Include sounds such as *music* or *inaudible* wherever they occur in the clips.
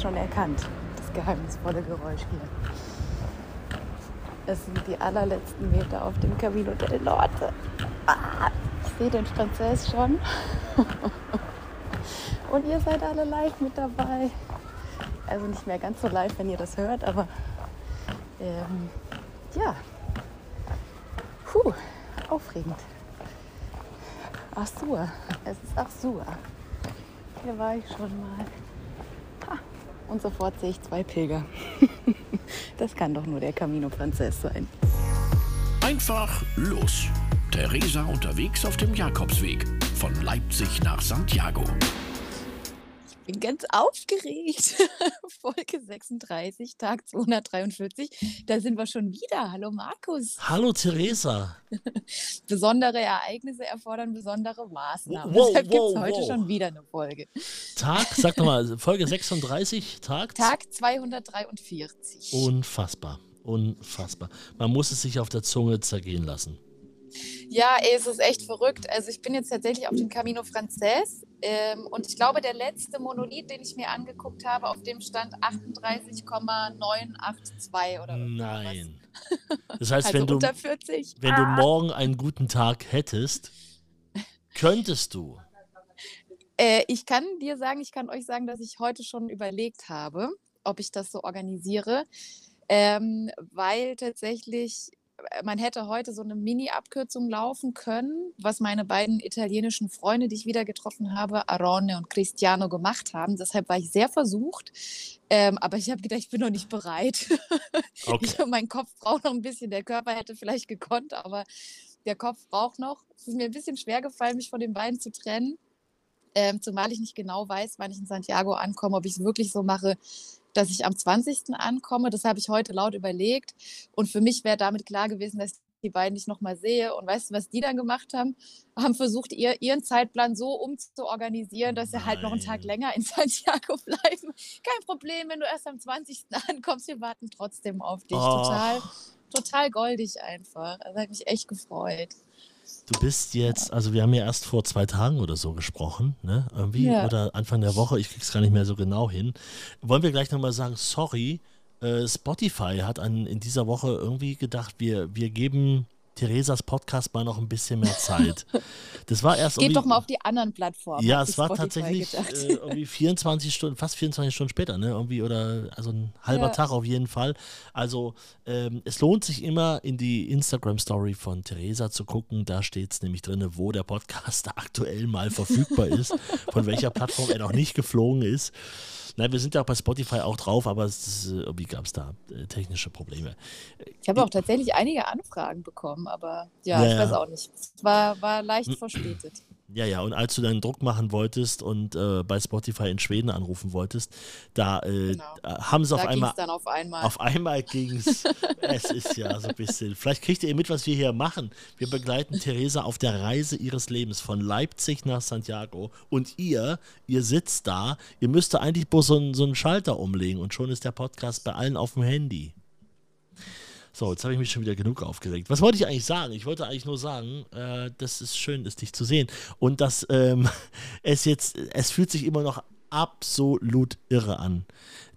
schon erkannt, das geheimnisvolle Geräusch hier. Es sind die allerletzten Meter auf dem Camino del Norte. Ah, ich sehe den Französ schon. *laughs* Und ihr seid alle live mit dabei. Also nicht mehr ganz so live, wenn ihr das hört, aber ähm, ja. Puh, aufregend. Assur. Es ist Assur. Hier war ich schon mal. Und sofort sehe ich zwei Pilger. *laughs* das kann doch nur der Camino Frances sein. Einfach los. Theresa unterwegs auf dem Jakobsweg von Leipzig nach Santiago bin ganz aufgeregt. *laughs* Folge 36, Tag 243. Da sind wir schon wieder. Hallo Markus. Hallo Theresa. *laughs* Besondere Ereignisse erfordern besondere Maßnahmen. Wow, Deshalb gibt es heute wow. schon wieder eine Folge. Tag, sag nochmal, *laughs* Folge 36, Tag? Tag 243. Unfassbar, unfassbar. Man muss es sich auf der Zunge zergehen lassen. Ja, ey, es ist echt verrückt. Also ich bin jetzt tatsächlich auf dem Camino Frances ähm, und ich glaube, der letzte Monolith, den ich mir angeguckt habe, auf dem stand 38,982 oder Nein. Das heißt, *laughs* also wenn, du, wenn ah. du morgen einen guten Tag hättest, könntest du. Äh, ich kann dir sagen, ich kann euch sagen, dass ich heute schon überlegt habe, ob ich das so organisiere. Ähm, weil tatsächlich man hätte heute so eine Mini-Abkürzung laufen können, was meine beiden italienischen Freunde, die ich wieder getroffen habe, Arone und Cristiano, gemacht haben. Deshalb war ich sehr versucht. Ähm, aber ich habe gedacht, ich bin noch nicht bereit. *laughs* Okay. Ich, mein Kopf braucht noch ein bisschen. Der Körper hätte vielleicht gekonnt, aber der Kopf braucht noch. Es ist mir ein bisschen schwer gefallen, mich von den beiden zu trennen. Ähm, zumal ich nicht genau weiß, wann ich in Santiago ankomme, ob ich es wirklich so mache, dass ich am 20. ankomme. Das habe ich heute laut überlegt. Und für mich wäre damit klar gewesen, dass ich die beiden nicht nochmal sehe. Und weißt du, was die dann gemacht haben? Haben versucht, ihr, ihren Zeitplan so umzuorganisieren, dass sie halt noch einen Tag länger in *laughs* Santiago bleiben. Kein Problem, wenn du erst am 20. *laughs* ankommst, wir warten trotzdem auf dich. Oh. Total, total goldig einfach. Das hat mich echt gefreut. Du bist jetzt, also wir haben ja erst vor zwei Tagen oder so gesprochen, ne? Irgendwie, ja. oder Anfang der Woche, ich krieg's gar nicht mehr so genau hin. Wollen wir gleich nochmal sagen, sorry, äh, Spotify hat an, in dieser Woche irgendwie gedacht, wir, wir geben Theresas Podcast mal noch ein bisschen mehr Zeit. Das war erst Geht doch mal auf die anderen Plattformen. Ja, es war tatsächlich äh, irgendwie 24 Stunden, fast 24 Stunden später, ne? Irgendwie oder also ein halber ja. Tag auf jeden Fall. Also ähm, es lohnt sich immer in die Instagram Story von Theresa zu gucken. Da steht es nämlich drin, wo der Podcast *laughs* aktuell mal verfügbar ist, von welcher Plattform er noch nicht geflogen ist. Nein, wir sind ja auch bei Spotify auch drauf, aber es, irgendwie gab es da äh, technische Probleme. Ich habe auch tatsächlich einige Anfragen bekommen, aber ja, ja ich weiß auch nicht. Es war, war leicht hm. verspätet. Ja, ja, und als du deinen Druck machen wolltest und äh, bei Spotify in Schweden anrufen wolltest, da äh, genau. haben sie auf einmal. Dann auf einmal. Auf einmal ging es. *laughs* es ist ja so ein bisschen. Vielleicht kriegt ihr mit, was wir hier machen. Wir begleiten Theresa auf der Reise ihres Lebens von Leipzig nach Santiago. Und ihr, ihr sitzt da, ihr müsst eigentlich bloß so einen, so einen Schalter umlegen und schon ist der Podcast bei allen auf dem Handy. So, jetzt habe ich mich schon wieder genug aufgeregt. Was wollte ich eigentlich sagen? Ich wollte eigentlich nur sagen, äh, das ist schön, ist dich zu sehen. Und dass ähm, *laughs* es jetzt, es fühlt sich immer noch absolut irre an.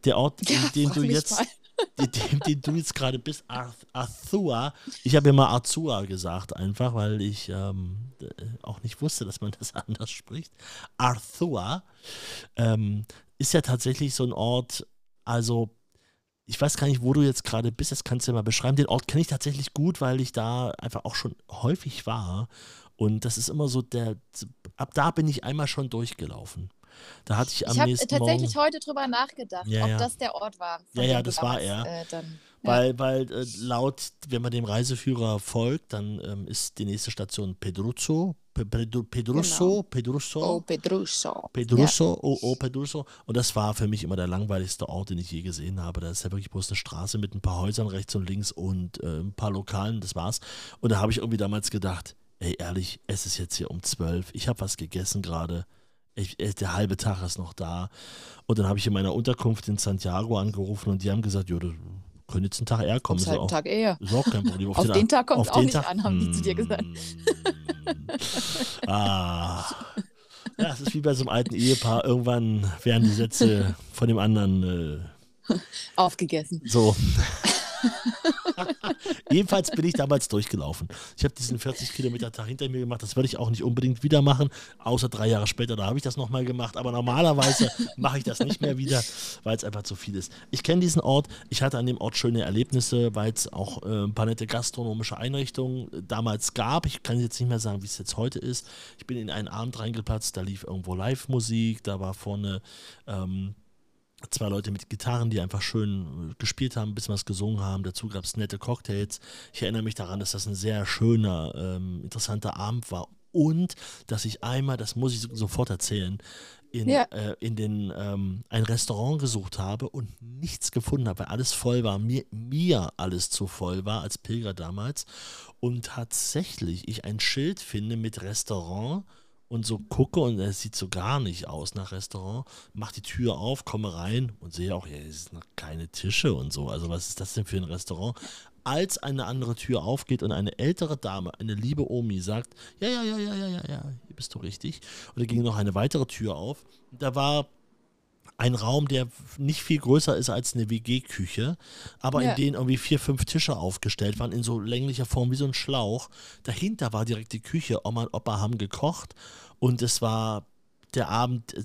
Der Ort, ja, *laughs* in dem du jetzt, den, den, du jetzt gerade bist, Arthur. Ich habe immer Arzua gesagt, einfach, weil ich ähm, auch nicht wusste, dass man das *laughs* anders spricht. Arthur ähm, ist ja tatsächlich so ein Ort, also ich weiß gar nicht, wo du jetzt gerade bist, das kannst du ja mal beschreiben. Den Ort kenne ich tatsächlich gut, weil ich da einfach auch schon häufig war. Und das ist immer so der, ab da bin ich einmal schon durchgelaufen. Da hatte ich am ich nächsten Ich habe tatsächlich heute drüber nachgedacht, ja, ja. ob das der Ort war. Ja, ja, das war er. Äh, weil, weil äh, laut, wenn man dem Reiseführer folgt, dann ähm, ist die nächste Station Pedruzzo, Pedruso, genau. Pedruso. Oh, Pedruso. Pedruso, ja. oh, oh, Pedruso. Und das war für mich immer der langweiligste Ort, den ich je gesehen habe. Da ist ja wirklich bloß eine Straße mit ein paar Häusern rechts und links und äh, ein paar Lokalen, das war's. Und da habe ich irgendwie damals gedacht, ey, ehrlich, es ist jetzt hier um zwölf, ich habe was gegessen gerade. Ich, äh, der halbe Tag ist noch da. Und dann habe ich in meiner Unterkunft in Santiago angerufen und die haben gesagt, ja, können jetzt einen Tag eher kommen. Halt einen Tag eher. Ist auch kein Problem. Auf, auf den, den, Tag kommt es auch nicht Tag, an, haben die zu dir gesagt. ah. Ja, es ist wie bei so einem alten Ehepaar. Irgendwann werden die Sätze von dem anderen äh, *laughs* aufgegessen. So. *laughs* *laughs* Jedenfalls bin ich damals durchgelaufen. Ich habe diesen 40 Kilometer Tag hinter mir gemacht. Das würde ich auch nicht unbedingt wieder machen, außer drei Jahre später. Da habe ich das nochmal gemacht. Aber normalerweise *laughs* mache ich das nicht mehr wieder, weil es einfach zu viel ist. Ich kenne diesen Ort. Ich hatte an dem Ort schöne Erlebnisse, weil es auch äh, ein paar nette gastronomische Einrichtungen damals gab. Ich kann jetzt nicht mehr sagen, wie es jetzt heute ist. Ich bin in einen Abend reingeplatzt. Da lief irgendwo Live-Musik. Da war vorne. Ähm, zwei Leute mit Gitarren, die einfach schön äh, gespielt haben, ein bisschen was gesungen haben. Dazu gab es nette Cocktails. Ich erinnere mich daran, dass das ein sehr schöner, ähm, interessanter Abend war. Und dass ich einmal, das muss ich sofort erzählen, in, ja. äh, in den, ähm, ein Restaurant gesucht habe und nichts gefunden habe, weil alles voll war, mir, mir alles zu voll war als Pilger damals. Und tatsächlich ich ein Schild finde mit Restaurant und so gucke und es sieht so gar nicht aus nach Restaurant, mach die Tür auf, komme rein und sehe auch, ja, es sind noch keine Tische und so. Also was ist das denn für ein Restaurant? Als eine andere Tür aufgeht und eine ältere Dame, eine liebe Omi, sagt, ja, ja, ja, ja, ja, ja, ja, hier bist du richtig. Und da ging noch eine weitere Tür auf. Da war ein Raum, der nicht viel größer ist als eine WG-Küche, aber ja. in denen irgendwie vier, fünf Tische aufgestellt waren, in so länglicher Form wie so ein Schlauch. Dahinter war direkt die Küche. Oma und Opa haben gekocht und es war der Abend, äh,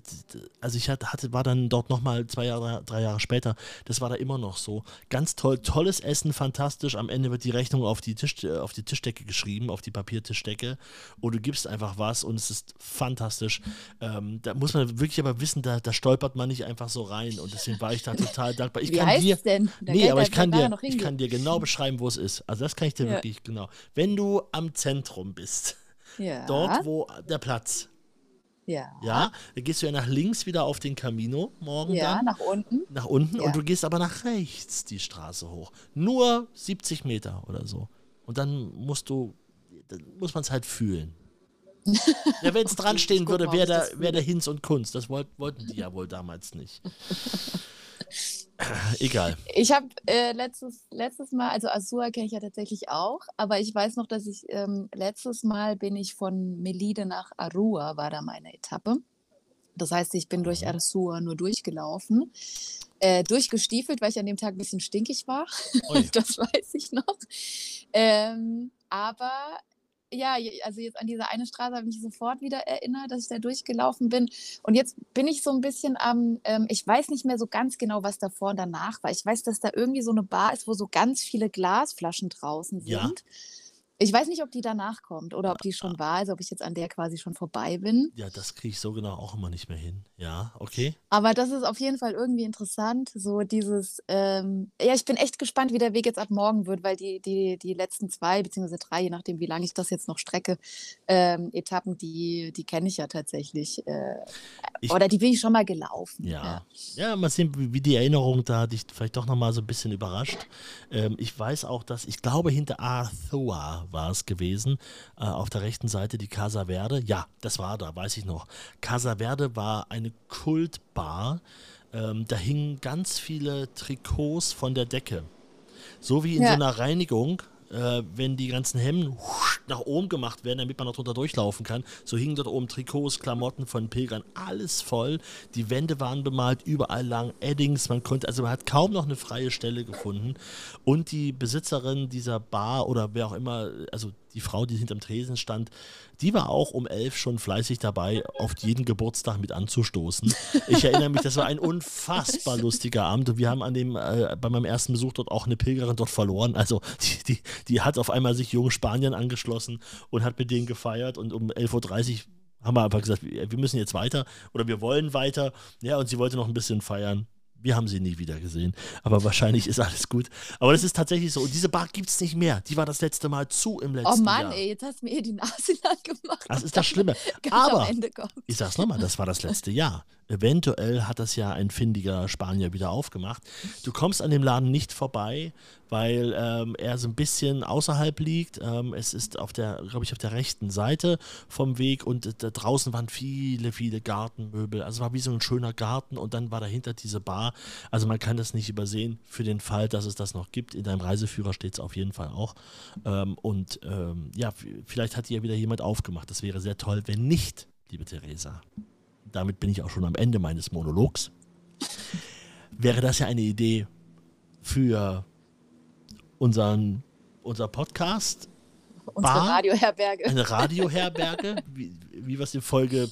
also ich hatte, war dann dort nochmal zwei Jahre, drei Jahre später, das war da immer noch so. Ganz toll, tolles Essen, fantastisch. Am Ende wird die Rechnung auf die, Tisch, äh, auf die Tischdecke geschrieben, auf die Papiertischdecke. Und du gibst einfach was und es ist fantastisch. Ähm, da muss man wirklich aber wissen, da, da, stolpert man nicht einfach so rein. Und deswegen war ich da total dankbar. Ich Wie kann heißt dir, denn? Da nee, aber ich kann, dir, ich kann dir genau beschreiben, wo es ist. Also das kann ich dir ja. wirklich genau. Wenn du am Zentrum bist, ja. dort wo der Platz ja. Ja, dann gehst du ja nach links wieder auf den Camino morgen ja, dann. nach unten. Nach unten ja. und du gehst aber nach rechts die Straße hoch. Nur 70 Meter oder so. Und dann musst du, dann muss man es halt fühlen. *laughs* ja, wenn es dran stehen würde, wäre der, wär der Hinz und Kunst. Das wollt, wollten die ja wohl damals nicht. *laughs* *laughs* Egal. Ich habe äh, letztes, letztes Mal, also Azur kenne ich ja tatsächlich auch, aber ich weiß noch, dass ich ähm, letztes Mal bin ich von Melide nach Arua, war da meine Etappe. Das heißt, ich bin durch mhm. Arsua nur durchgelaufen, äh, durchgestiefelt, weil ich an dem Tag ein bisschen stinkig war. *laughs* das weiß ich noch. Ähm, aber ja, also jetzt an diese eine Straße habe ich mich sofort wieder erinnert, dass ich da durchgelaufen bin. Und jetzt bin ich so ein bisschen am, ähm, ich weiß nicht mehr so ganz genau, was davor und danach war. Ich weiß, dass da irgendwie so eine Bar ist, wo so ganz viele Glasflaschen draußen sind. Ja. Ich weiß nicht, ob die danach kommt oder ob die schon war, also ob ich jetzt an der quasi schon vorbei bin. Ja, das kriege ich so genau auch immer nicht mehr hin. Ja, okay. Aber das ist auf jeden Fall irgendwie interessant, so dieses, ähm, ja, ich bin echt gespannt, wie der Weg jetzt ab morgen wird, weil die, die, die letzten zwei, beziehungsweise drei, je nachdem, wie lange ich das jetzt noch strecke, ähm, Etappen, die, die kenne ich ja tatsächlich. Äh, ich, oder die bin ich schon mal gelaufen. Ja, ja, ja mal sehen, wie, wie die Erinnerung da dich vielleicht doch nochmal so ein bisschen überrascht. Ähm, ich weiß auch, dass, ich glaube, hinter Arthur war es gewesen, äh, auf der rechten Seite die Casa Verde. Ja, das war da, weiß ich noch. Casa Verde war eine Kultbar. Ähm, da hingen ganz viele Trikots von der Decke. So wie in ja. so einer Reinigung, äh, wenn die ganzen Hemden nach oben gemacht werden, damit man noch drunter durchlaufen kann. So hingen dort oben Trikots, Klamotten von Pilgern, alles voll. Die Wände waren bemalt, überall lang Eddings. Man konnte, also man hat kaum noch eine freie Stelle gefunden. Und die Besitzerin dieser Bar oder wer auch immer, also die Frau, die hinterm Tresen stand, die war auch um elf schon fleißig dabei, auf jeden Geburtstag mit anzustoßen. Ich erinnere mich, das war ein unfassbar *laughs* lustiger Abend und wir haben an dem, äh, bei meinem ersten Besuch dort auch eine Pilgerin dort verloren. Also die, die, die hat auf einmal sich jungen Spaniern angeschlossen und hat mit denen gefeiert und um 11.30 Uhr haben wir einfach gesagt, wir müssen jetzt weiter oder wir wollen weiter. Ja, und sie wollte noch ein bisschen feiern. Wir haben sie nie wieder gesehen. Aber wahrscheinlich ist alles gut. Aber das ist tatsächlich so. Und diese Bar gibt es nicht mehr. Die war das letzte Mal zu im letzten Jahr. Oh Mann, Jahr. ey, jetzt hast du mir hier die Nase *laughs* lang gemacht. Das ist das Schlimme. *laughs* Aber ich sag's nochmal, das war das letzte Jahr. Eventuell hat das ja ein findiger Spanier wieder aufgemacht. Du kommst an dem Laden nicht vorbei, weil ähm, er so ein bisschen außerhalb liegt. Ähm, es ist auf der, glaube ich, auf der rechten Seite vom Weg und da draußen waren viele, viele Gartenmöbel. Also war wie so ein schöner Garten und dann war dahinter diese Bar. Also man kann das nicht übersehen für den Fall, dass es das noch gibt. In deinem Reiseführer steht es auf jeden Fall auch. Ähm, und ähm, ja, vielleicht hat hier wieder jemand aufgemacht. Das wäre sehr toll. Wenn nicht, liebe Theresa, damit bin ich auch schon am Ende meines Monologs, wäre das ja eine Idee für unseren, unser Podcast. Unsere Bar, Radioherberge. Eine Radioherberge, wie, wie wir es in Folge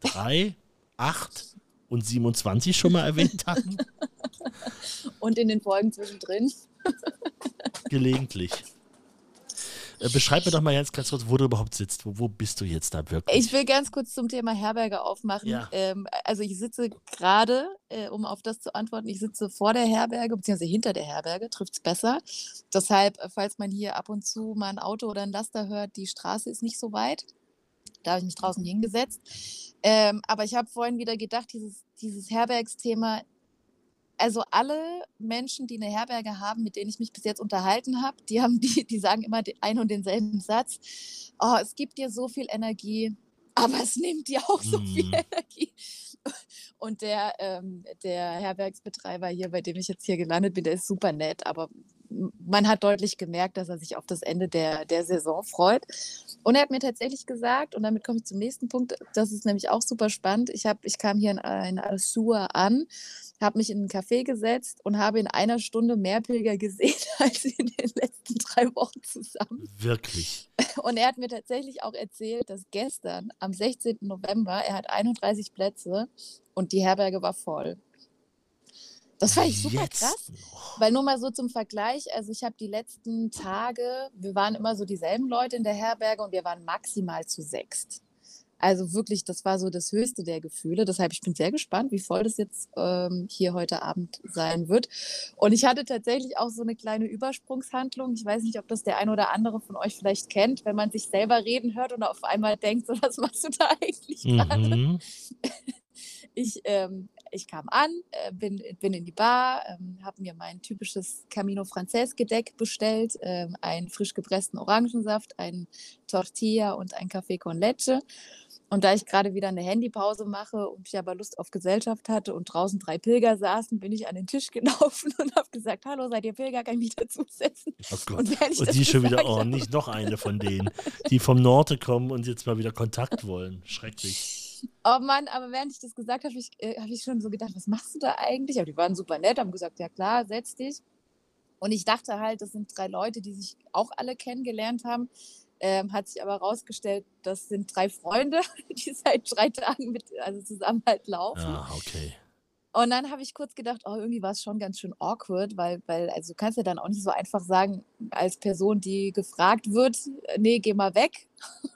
3, 8 und 27 schon mal erwähnt hatten. Und in den Folgen zwischendrin. Gelegentlich. Äh, beschreib mir doch mal ganz, ganz kurz, wo du überhaupt sitzt. Wo, wo bist du jetzt da wirklich? Ich will ganz kurz zum Thema Herberge aufmachen. Ja. Ähm, also ich sitze gerade, äh, um auf das zu antworten, ich sitze vor der Herberge, beziehungsweise hinter der Herberge, trifft es besser. Deshalb, äh, falls man hier ab und zu mal ein Auto oder ein Laster hört, die Straße ist nicht so weit. Da habe ich mich draußen hingesetzt. Ähm, aber ich habe vorhin wieder gedacht, dieses, dieses Herbergsthema, also alle Menschen, die eine Herberge haben, mit denen ich mich bis jetzt unterhalten habe, die haben die, die sagen immer den einen und denselben Satz. Oh, es gibt dir so viel Energie, aber es nimmt dir auch so viel Mhm. Energie. Und der, ähm, der Herbergsbetreiber hier, bei dem ich jetzt hier gelandet bin, der ist super nett, aber man hat deutlich gemerkt, dass er sich auf das Ende der, der Saison freut. Und er hat mir tatsächlich gesagt, und damit komme ich zum nächsten Punkt, das ist nämlich auch super spannend. Ich, hab, ich kam hier in, in Al-Sur an, habe mich in einen Café gesetzt und habe in einer Stunde mehr Pilger gesehen *laughs* als in den letzten drei Wochen zusammen. Wirklich. Und er hat mir tatsächlich auch erzählt, dass gestern am 16. November, er hat 31 Plätze und die Herberge war voll. Das fand ich super Jetzt krass. noch. Weil nur mal so zum Vergleich, also ich habe die letzten Tage, wir waren immer so dieselben Leute in der Herberge und wir waren maximal zu sechst. Also wirklich, das war so das höchste der Gefühle. Deshalb, ich bin sehr gespannt, wie voll das jetzt ähm, hier heute Abend sein wird. Und ich hatte tatsächlich auch so eine kleine Übersprungshandlung. Ich weiß nicht, ob das der ein oder andere von euch vielleicht kennt, wenn man sich selber reden hört und auf einmal denkt, so, was machst du da *laughs* eigentlich gerade? Mhm. Ich, ähm, ich kam an, äh, bin, bin in die Bar, ähm, habe mir mein typisches Camino Frances Gedeck bestellt, ähm, einen frisch gepressten Orangensaft, einen Tortilla und ein Café con Leche. Und da ich gerade wieder eine Handypause mache und ich aber Lust auf Gesellschaft hatte und draußen drei Pilger saßen, bin ich an den Tisch *laughs* gelaufen und habe gesagt, hallo, seid ihr Pilger, kann ich mich dazusetzen? Oh. Und, Und die schon wieder, oh, nicht noch eine von denen, die vom Norte kommen und jetzt mal wieder Kontakt wollen. Schrecklich. Oh Mann, aber während ich das gesagt habe, ich, äh, habe ich schon so gedacht, was machst du da eigentlich? Aber die waren super nett, haben gesagt, ja klar, setz dich. Und ich dachte halt, das sind drei Leute, die sich auch alle kennengelernt haben. Ähm, hat sich aber herausgestellt, das sind drei Freunde, *laughs* die seit drei Tagen mit, also zusammen halt laufen. Ah, okay. Und dann habe ich kurz gedacht, oh, irgendwie war es schon ganz schön awkward, weil, weil, also du kannst ja dann auch nicht so einfach sagen, als Person, die gefragt wird, äh, nee, geh mal weg.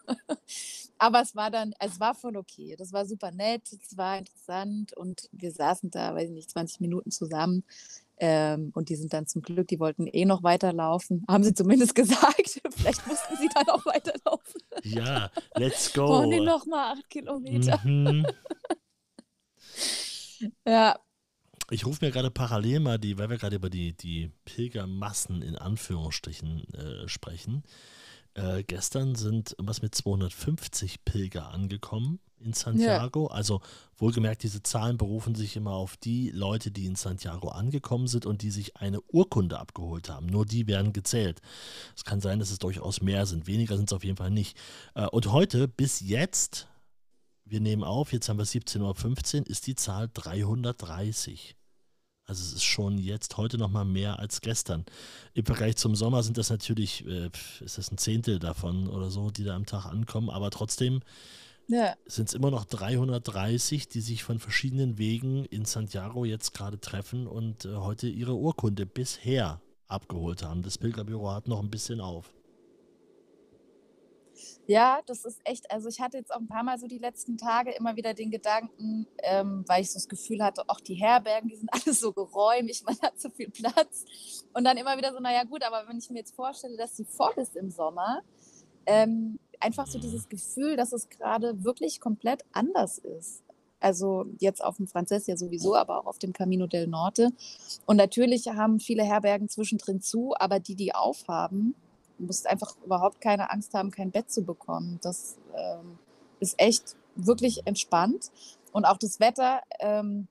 *laughs* Aber es war dann, es war voll okay. Das war super nett, es war interessant und wir saßen da, weiß ich nicht, 20 Minuten zusammen. Ähm, und die sind dann zum Glück, die wollten eh noch weiterlaufen. *laughs* Haben sie zumindest gesagt. *laughs* Vielleicht mussten sie dann auch weiterlaufen. Ja, let's go. Oh, nee, noch mal acht Kilometer. Mhm. *laughs* Ja, Ich rufe mir gerade parallel mal die, weil wir gerade über die, die Pilgermassen in Anführungsstrichen äh, sprechen. Äh, gestern sind was mit 250 Pilger angekommen in Santiago. Also wohlgemerkt, diese Zahlen berufen sich immer auf die Leute, die in Santiago angekommen sind und die sich eine Urkunde abgeholt haben. Nur die werden gezählt. Es kann sein, dass es durchaus mehr sind. Weniger sind es auf jeden Fall nicht. Äh, und heute bis jetzt, wir nehmen auf, jetzt haben wir 17.15 Uhr, ist die Zahl 330. Also es ist schon jetzt heute noch mal mehr als gestern. Im Vergleich zum Sommer sind das natürlich, äh, ist das ein Zehntel davon oder so, die da am Tag ankommen. Aber trotzdem ja. sind es immer noch 330, die sich von verschiedenen Wegen in Santiago jetzt gerade treffen und äh, heute ihre Urkunde bisher abgeholt haben. Das Pilgerbüro hat noch ein bisschen auf. Ja, das ist echt, also ich hatte jetzt auch ein paar Mal so die letzten Tage immer wieder den Gedanken, ähm, weil ich so das Gefühl hatte, auch die Herbergen, die sind *laughs* alle so geräumig, man hat so viel Platz. Und dann immer wieder so, naja gut, aber wenn ich mir jetzt vorstelle, dass sie voll ist im Sommer, ähm, einfach so dieses Gefühl, dass es gerade wirklich komplett anders ist. Also jetzt auf dem Franzess ja sowieso, aber auch auf dem Camino del Norte. Und natürlich haben viele Herbergen zwischendrin zu, aber die, die aufhaben, Du musst einfach überhaupt keine Angst haben, kein Bett zu bekommen. Das ähm, ist echt wirklich entspannt. Und auch das Wetter ähm,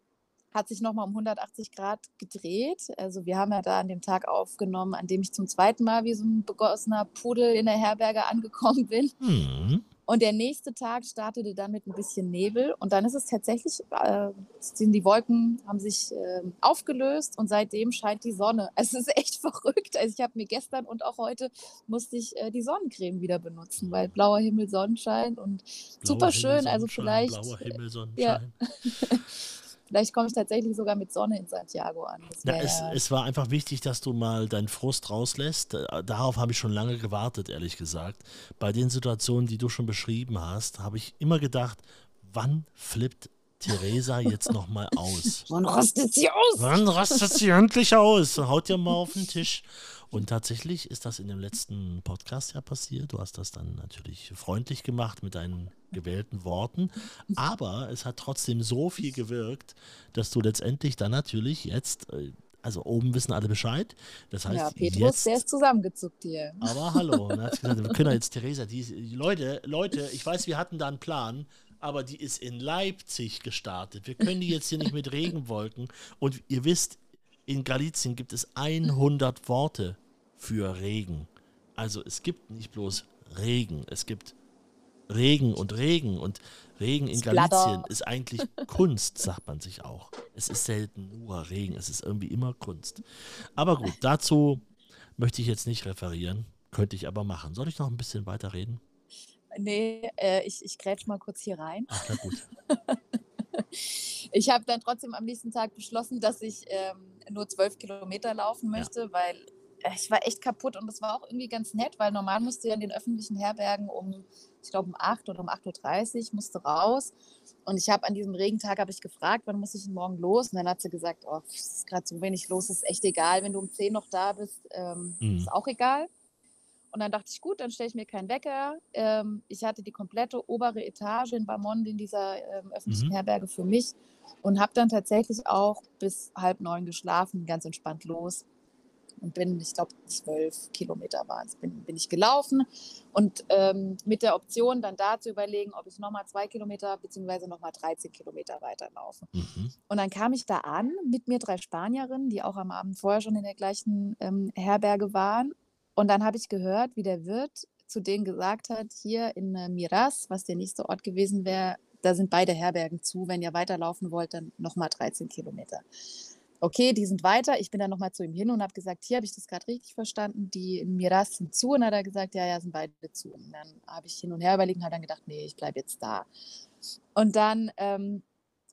hat sich nochmal um 180 Grad gedreht. Also wir haben ja da an dem Tag aufgenommen, an dem ich zum zweiten Mal wie so ein begossener Pudel in der Herberge angekommen bin. Hm. Und der nächste Tag startete dann mit ein bisschen Nebel und dann ist es tatsächlich, äh, sind die Wolken haben sich äh, aufgelöst und seitdem scheint die Sonne. *laughs* Es ist echt verrückt. Also ich habe mir gestern und auch heute musste ich äh, die Sonnencreme wieder benutzen, weil blauer Himmel, Sonnenschein und blauer super schön. Also vielleicht. Blauer Himmel, Sonnenschein. Ja. *laughs* Vielleicht komme ich tatsächlich sogar mit Sonne in Santiago an. Ja, es, es, war einfach wichtig, dass du mal deinen Frust rauslässt. Äh, darauf habe ich schon lange gewartet, ehrlich gesagt. Bei den Situationen, die du schon beschrieben hast, habe ich immer gedacht, wann flippt Theresa jetzt nochmal aus? Wann rastet sie aus? Wann rastet sie endlich aus? Haut ihr mal auf den Tisch. Und tatsächlich ist das in dem letzten Podcast ja passiert. Du hast das dann natürlich freundlich gemacht mit deinen gewählten Worten. Aber es hat trotzdem so viel gewirkt, dass du letztendlich dann natürlich jetzt, äh, also oben wissen alle Bescheid. Das heißt, ja, Petrus, jetzt, der ist zusammengezuckt hier. Aber hallo. Und *laughs* hat gesagt, wir können jetzt Theresa, die, Leute, Leute, ich weiß, wir hatten da einen Plan, aber die ist in Leipzig gestartet. Wir können die jetzt hier nicht mit *laughs* Regenwolken. Und ihr wisst, in Galizien gibt es 100 Worte für Regen. Also es gibt nicht bloß Regen, es gibt Regen und Regen und Regen in Galicien ist eigentlich Kunst, sagt man sich auch. Es ist selten nur Regen, es ist irgendwie immer Kunst. Aber gut, dazu möchte ich jetzt nicht referieren, könnte ich aber machen. Soll ich noch ein bisschen weiter reden? Nee, äh, ich, ich grätsch mal kurz hier rein. Ach, na gut. *laughs* ich habe dann trotzdem am nächsten Tag beschlossen, dass ich ähm, nur zwölf Kilometer laufen möchte, ja. weil äh, ich war echt kaputt und das war auch irgendwie ganz nett, weil normal musste ja in den öffentlichen Herbergen um, ich glaube um 8 oder um 8.30 Uhr musste raus. Und ich habe an diesem Regentag habe ich gefragt, wann muss ich denn morgen los? Und dann hat sie gesagt, oh, es ist gerade so wenig los, ist echt egal. Wenn du um 10 noch da bist, ähm, mhm. ist auch egal. Und dann dachte ich, gut, dann stelle ich mir keinen Wecker. Ähm, ich hatte die komplette obere Etage in Barmond in dieser ähm, öffentlichen mhm. Herberge für mich und habe dann tatsächlich auch bis halb neun geschlafen, ganz entspannt los und bin, ich glaube, zwölf Kilometer waren es, bin, bin ich gelaufen und ähm, mit der Option dann da zu überlegen, ob ich nochmal zwei Kilometer beziehungsweise nochmal 13 Kilometer weiterlaufe. Mhm. Und dann kam ich da an mit mir drei Spanierinnen, die auch am Abend vorher schon in der gleichen ähm, Herberge waren. Und dann habe ich gehört, wie der Wirt zu denen gesagt hat, hier in äh, Miras, was der nächste Ort gewesen wäre, da sind beide Herbergen zu. Wenn ihr weiterlaufen wollt, dann nochmal 13 Kilometer okay, die sind weiter. Ich bin dann nochmal zu ihm hin und habe gesagt, hier habe ich das gerade richtig verstanden, die in Miras sind zu. Und hat er gesagt, ja, ja, sind beide zu. Und dann habe ich hin und her überlegt und habe dann gedacht, nee, ich bleibe jetzt da. Und dann ähm,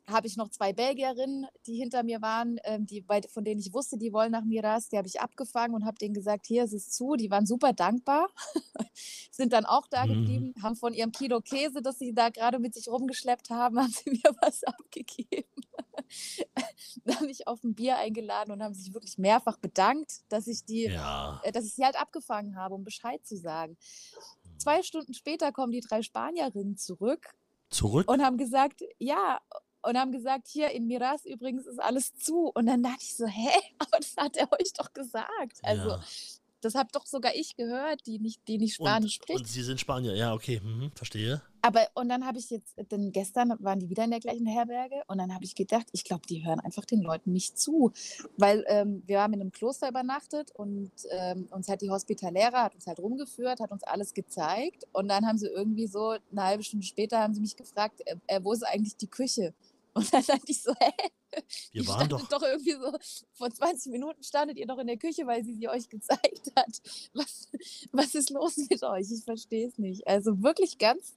habe ich noch zwei Belgierinnen, die hinter mir waren, ähm, die, von denen ich wusste, die wollen nach Miras. Die habe ich abgefangen und habe denen gesagt, hier ist es zu. Die waren super dankbar, *laughs* sind dann auch da mhm. geblieben, haben von ihrem Kilo Käse, das sie da gerade mit sich rumgeschleppt haben, *laughs* haben sie mir was abgegeben. *laughs* haben mich auf ein Bier eingeladen und haben sich wirklich mehrfach bedankt, dass ich die, ja. äh, dass ich sie halt abgefangen habe, um Bescheid zu sagen. Mhm. Zwei Stunden später kommen die drei Spanierinnen zurück. Zurück? Und haben gesagt, ja, und haben gesagt, hier in Miras übrigens ist alles zu. Und dann dachte ich so, hä? *laughs* Aber das hat er euch doch gesagt. Also ja. Das habe doch sogar ich gehört, die nicht, die nicht Spanisch und, spricht. Und sie sind Spanier, ja, okay, mhm, verstehe. Aber und dann habe ich jetzt, denn gestern waren die wieder in der gleichen Herberge und dann habe ich gedacht, ich glaube, die hören einfach den Leuten nicht zu. Weil ähm, wir haben in einem Kloster übernachtet und ähm, uns hat die Hospitaläre, hat uns halt rumgeführt, hat uns alles gezeigt und dann haben sie irgendwie so eine halbe Stunde später haben sie mich gefragt, äh, äh wo ist eigentlich die Küche? Und dann dachte ich so, hä? Wir waren doch. doch irgendwie so, vor 20 Minuten standet ihr doch in der Küche, weil sie sie euch gezeigt hat. Was, was ist los mit euch? Ich verstehe es nicht. Also wirklich ganz,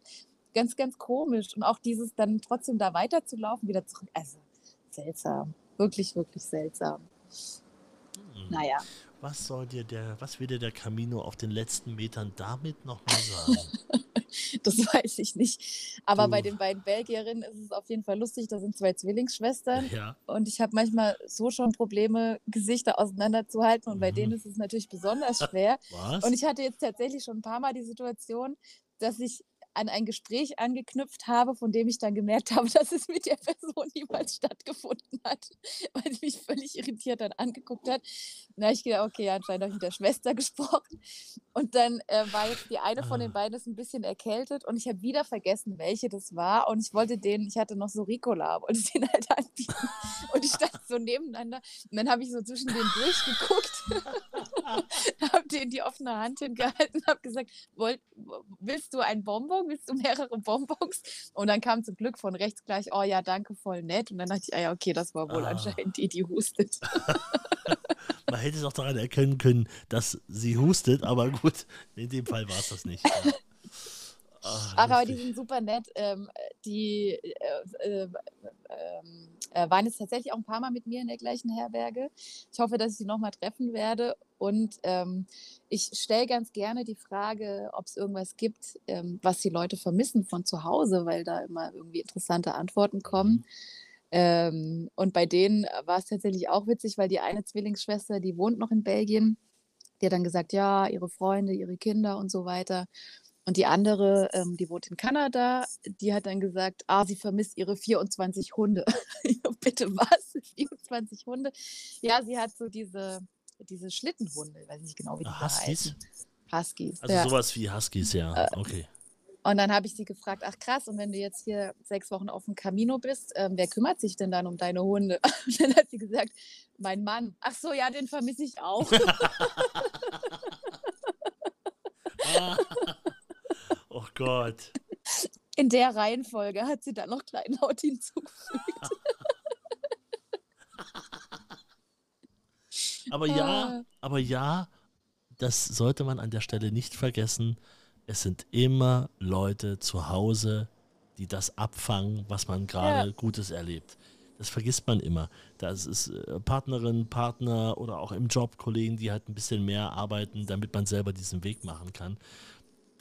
ganz, ganz komisch. Und auch dieses dann trotzdem da weiterzulaufen, wieder zurück. Also seltsam. Wirklich, wirklich seltsam. Hm. Naja. Was soll dir der, was will dir der Camino auf den letzten Metern damit nochmal sagen? *laughs* das weiß ich nicht. Aber du. bei den beiden Belgierinnen ist es auf jeden Fall lustig. Da sind zwei Zwillingsschwestern. Ja. Und ich habe manchmal so schon Probleme, Gesichter auseinanderzuhalten. Und mhm. bei denen ist es natürlich besonders schwer. *laughs* Was? Und ich hatte jetzt tatsächlich schon ein paar Mal die Situation, dass ich an ein Gespräch angeknüpft habe, von dem ich dann gemerkt habe, *laughs* dass es mit der Person niemals stattgefunden hat, *laughs* weil sie mich völlig irritiert dann angeguckt hat. Na, ich gedacht, okay, anscheinend habe ich mit der Schwester *laughs* gesprochen. Und dann äh, war jetzt die eine von den ah. beiden ist ein bisschen erkältet und ich habe wieder vergessen, welche das war. Und ich wollte den, ich hatte noch so Ricola, wollte den halt anbieten. Und ich stand so nebeneinander. Und dann habe ich so zwischen denen durchgeguckt. habe denen die offene Hand hingehalten, habe gesagt, Wollt, willst du ein Bonbon? Willst du mehrere Bonbons? Und dann kam zum Glück von rechts gleich, oh ja, danke, voll nett. Und dann dachte ich, ah ja, okay, das war wohl ah. anscheinend die, die hustet. *laughs* Man hätte es auch daran erkennen können, dass sie hustet, aber gut, in dem Fall war es das nicht. Ja. Ach, aber die sind super nett. Ähm, die äh, äh, ähm, äh, waren jetzt tatsächlich auch ein paar Mal mit mir in der gleichen Herberge. Ich hoffe, dass ich sie nochmal treffen werde. Und ähm, ich stelle ganz gerne die Frage, ob es irgendwas gibt, ähm, was die Leute vermissen von zu Hause, weil da immer irgendwie interessante Antworten kommen. Mhm. Ähm, und bei denen war es tatsächlich auch witzig, weil die eine Zwillingsschwester, die wohnt noch in Belgien, die hat dann gesagt, ja, ihre Freunde, ihre Kinder und so weiter. Und die andere, ähm, die wohnt in Kanada, die hat dann gesagt, ah, sie vermisst ihre 24 Hunde. *laughs* Bitte was? *laughs* 24 Hunde? Ja, sie hat so diese, diese Schlittenhunde, weiß nicht genau, wie die Huskies? heißen. Huskies. Also ja. sowas wie Huskies, ja. Äh, okay. Und dann habe ich sie gefragt, ach krass, und wenn du jetzt hier sechs Wochen auf dem Camino bist, ähm, wer kümmert sich denn dann um deine Hunde? *laughs* Und dann hat sie gesagt, mein Mann. Ach so, ja, den vermisse ich auch. *laughs* *laughs* Oh Gott. In der Reihenfolge hat sie dann noch Kleinlaut hinzugefügt. Aber ja, aber ja, das sollte man an der Stelle nicht vergessen. Es sind immer Leute zu Hause, die das abfangen, was man gerade ja. Gutes erlebt. Das vergisst man immer. Das ist äh, Partnerin, Partner oder auch im Job Kollegen, die halt ein bisschen mehr arbeiten, damit man selber diesen Weg machen kann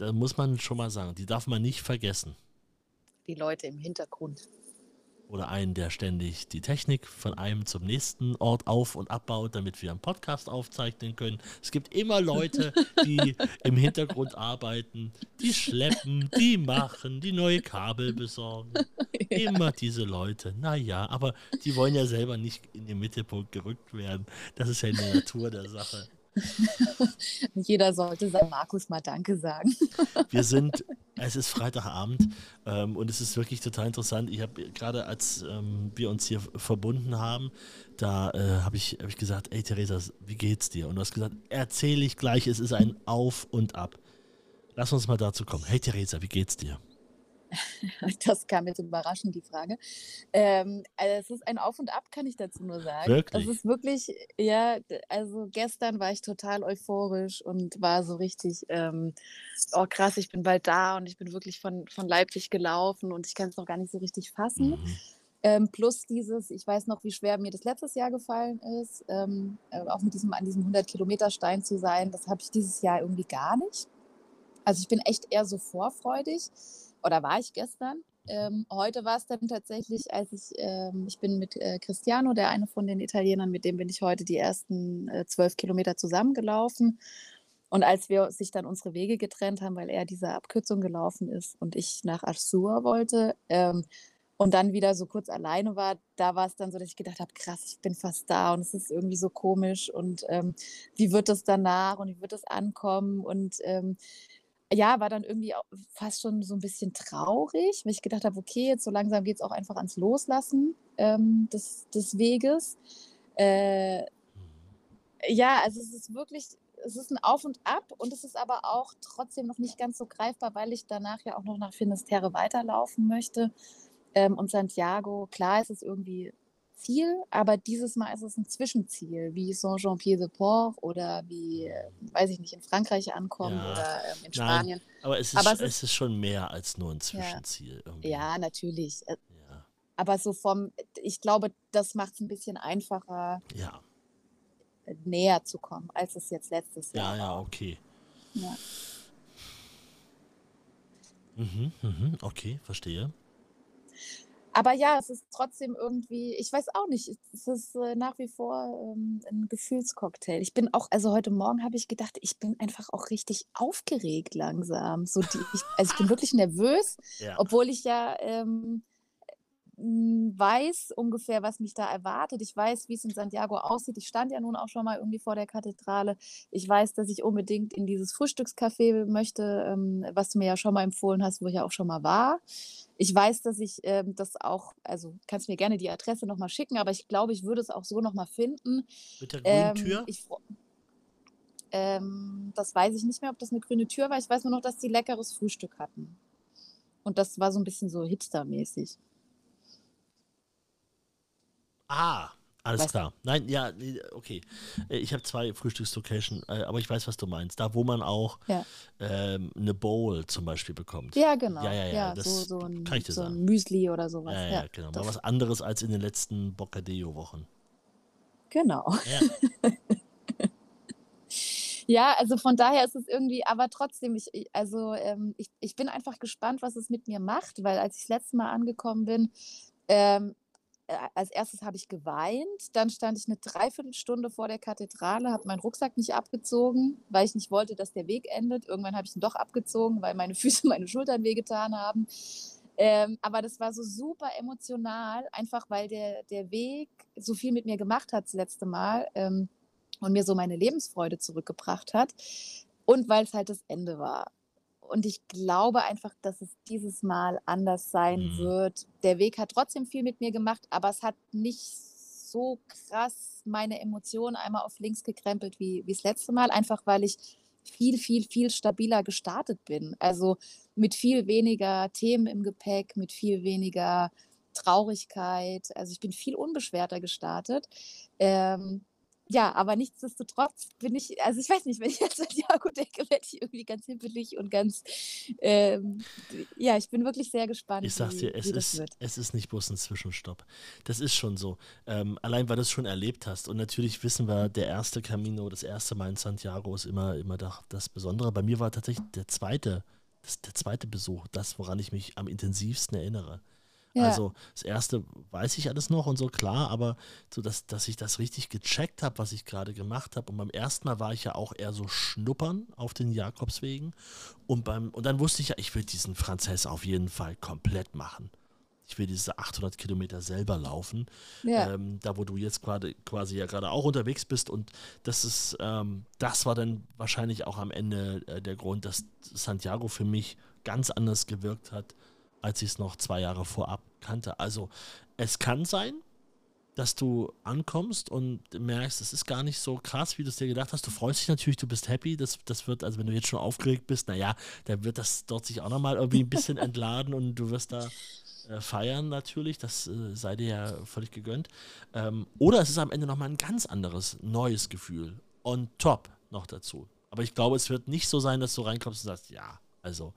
da muss man schon mal sagen, die darf man nicht vergessen. Die Leute im Hintergrund. Oder einen, der ständig die Technik von einem zum nächsten Ort auf- und abbaut, damit wir einen Podcast aufzeichnen können. Es gibt immer Leute, die *laughs* im Hintergrund arbeiten, die schleppen, die machen, die neue Kabel besorgen. *laughs* Ja. Immer diese Leute. Naja, aber die wollen ja selber nicht in den Mittelpunkt gerückt werden. Das ist ja in der Natur der Sache. *laughs* Jeder sollte seinem Markus mal Danke sagen. *laughs* Wir sind, es ist Freitagabend ähm, und es ist wirklich total interessant. Ich habe gerade, als ähm, wir uns hier verbunden haben, da äh, habe ich, hab ich gesagt, ey Theresa, wie geht's dir? Und du hast gesagt, erzähle ich gleich, es ist ein Auf und Ab. Lass uns mal dazu kommen. Hey Theresa, wie geht's dir? *laughs* Das kam jetzt überraschend, die Frage. Ähm, also es ist ein Auf und Ab, kann ich dazu nur sagen. Wirklich? Es ist wirklich, ja, also gestern war ich total euphorisch und war so richtig, ähm, oh krass, ich bin bald da und ich bin wirklich von, von Leipzig gelaufen und ich kann es noch gar nicht so richtig fassen. Mhm. Ähm, plus dieses, ich weiß noch, wie schwer mir das letztes Jahr gefallen ist, ähm, äh, auch mit diesem, an diesem 100-Kilometer-Stein zu sein, das habe ich dieses Jahr irgendwie gar nicht. Also ich bin echt eher so vorfreudig oder war ich gestern. Ähm, heute war es dann tatsächlich, als ich, ähm, ich bin mit äh, Cristiano, der eine von den Italienern, mit dem bin ich heute die ersten äh, zwölf Kilometer zusammengelaufen. Und als wir sich dann unsere Wege getrennt haben, weil er diese Abkürzung gelaufen ist und ich nach Arsur wollte ähm, und dann wieder so kurz alleine war, da war es dann so, dass ich gedacht habe, krass, ich bin fast da und es ist irgendwie so komisch und ähm, wie wird das danach und wie wird das ankommen und ähm, ja, war dann irgendwie fast schon so ein bisschen traurig, weil ich gedacht habe, okay, jetzt so langsam geht es auch einfach ans Loslassen ähm, des, des Weges. Äh, ja, also es ist wirklich, es ist ein Auf und Ab und es ist aber auch trotzdem noch nicht ganz so greifbar, weil ich danach ja auch noch nach Finisterre weiterlaufen möchte. Ähm, und Santiago, klar ist es irgendwie Ziel, aber dieses Mal ist es ein Zwischenziel, wie Saint-Jean-Pied-de-Port oder wie, äh, weiß ich nicht, in Frankreich ankommen ja. oder ähm, in Spanien. Nein, aber, es ist, aber es, es, ist, schon mehr als nur ein Zwischenziel. Ja, ja natürlich. Äh, ja. Aber so vom, ich glaube, das macht es ein bisschen einfacher, ja. Äh, näher zu kommen, als es jetzt letztes Jahr war. Ja, ja, okay. Mhm, mhm, okay, verstehe. Aber ja, es ist trotzdem irgendwie, ich weiß auch nicht, es ist äh, nach wie vor ähm, ein Gefühlscocktail. Ich bin auch, also heute Morgen habe ich gedacht, ich bin einfach auch richtig aufgeregt langsam. So die, ich, also ich bin wirklich nervös, ja. obwohl ich ja ähm, weiß ungefähr, was mich da erwartet. Ich weiß, wie es in Santiago aussieht. Ich stand ja nun auch schon mal irgendwie vor der Kathedrale. Ich weiß, dass ich unbedingt in dieses Frühstückscafé möchte, ähm, was du mir ja schon mal empfohlen hast, wo ich ja auch schon mal war. Ich weiß, dass ich ähm, das auch, also kannst mir gerne die Adresse nochmal schicken, aber ich glaube, ich würde es auch so nochmal finden. Mit der grünen ähm, Tür? Ich, Ähm, das weiß ich nicht mehr, ob das eine grüne Tür war. Ich weiß nur noch, dass die leckeres Frühstück hatten. Und das war so ein bisschen so hipstermäßig. Ah, alles Weißt- klar. Nein, ja, okay. Äh, Ich habe zwei Frühstückslocation, äh, aber ich weiß, was du meinst. Da, wo man auch Ja. ähm, eine Bowl zum Beispiel bekommt. Ja, genau. Ja, ja, ja, das so, so ein, kann ich dir so ein sagen. Müsli oder sowas. Ja, ja, genau. Mal das- was anderes als in den letzten Bocadillo-Wochen. Genau. Ja. *laughs* Ja, also von daher ist es irgendwie, aber trotzdem, ich, also ähm, ich, ich bin einfach gespannt, was es mit mir macht, weil als ich das letzte Mal angekommen bin, ähm, äh, als erstes habe ich geweint, dann stand ich eine Dreiviertelstunde vor der Kathedrale, habe meinen Rucksack nicht abgezogen, weil ich nicht wollte, dass der Weg endet. Irgendwann habe ich ihn doch abgezogen, weil meine *laughs* Füße meine Schultern wehgetan haben. Ähm, aber das war so super emotional, einfach weil der, der Weg so viel mit mir gemacht hat das letzte Mal. Ähm, und mir so meine Lebensfreude zurückgebracht hat und weil es halt das Ende war. Und ich glaube einfach, dass es dieses Mal anders sein Mhm. wird. Der Weg hat trotzdem viel mit mir gemacht, aber es hat nicht so krass meine Emotionen einmal auf links gekrempelt wie, wie das letzte Mal, einfach weil ich viel, viel, viel stabiler gestartet bin. Also mit viel weniger Themen im Gepäck, mit viel weniger Traurigkeit. Also ich bin viel unbeschwerter gestartet. Ähm, ja, aber nichtsdestotrotz bin ich, also ich weiß nicht, wenn ich jetzt an Santiago denke, werde ich irgendwie ganz hippelig und ganz, ähm, ja, ich bin wirklich sehr gespannt, Ich sag's wie, dir, es wie ist, es ist nicht bloß ein Zwischenstopp. Das ist schon so. Ähm, allein, weil du es schon erlebt hast. Und natürlich wissen wir, der erste Camino, das erste Mal in Santiago ist immer, immer da- das Besondere. Bei mir war tatsächlich der zweite, das, der zweite Besuch, das, woran ich mich am intensivsten erinnere. Ja. Also das erste weiß ich alles noch und so klar, aber so, dass, dass ich das richtig gecheckt habe, was ich gerade gemacht habe. Und beim ersten Mal war ich ja auch eher so schnuppern auf den Jakobswegen. Und, beim, und dann wusste ich ja, ich will diesen Franzess auf jeden Fall komplett machen. Ich will diese 800 Kilometer selber laufen, Ja. ähm, da wo du jetzt gerade quasi ja gerade auch unterwegs bist. Und das ist, ähm, das war dann wahrscheinlich auch am Ende äh, der Grund, dass Santiago für mich ganz anders gewirkt hat, als ich es noch zwei Jahre vorab kannte. Also es kann sein, dass du ankommst und merkst, es ist gar nicht so krass, wie du es dir gedacht hast. Du freust dich natürlich, du bist happy. Das, das wird, also wenn du jetzt schon aufgeregt bist, naja, dann wird das dort sich auch nochmal irgendwie ein bisschen *laughs* entladen und du wirst da äh, feiern natürlich. Das äh, sei dir ja völlig gegönnt. Ähm, oder es ist am Ende nochmal ein ganz anderes, neues Gefühl. On top noch dazu. Aber ich glaube, es wird nicht so sein, dass du reinkommst und sagst, ja, also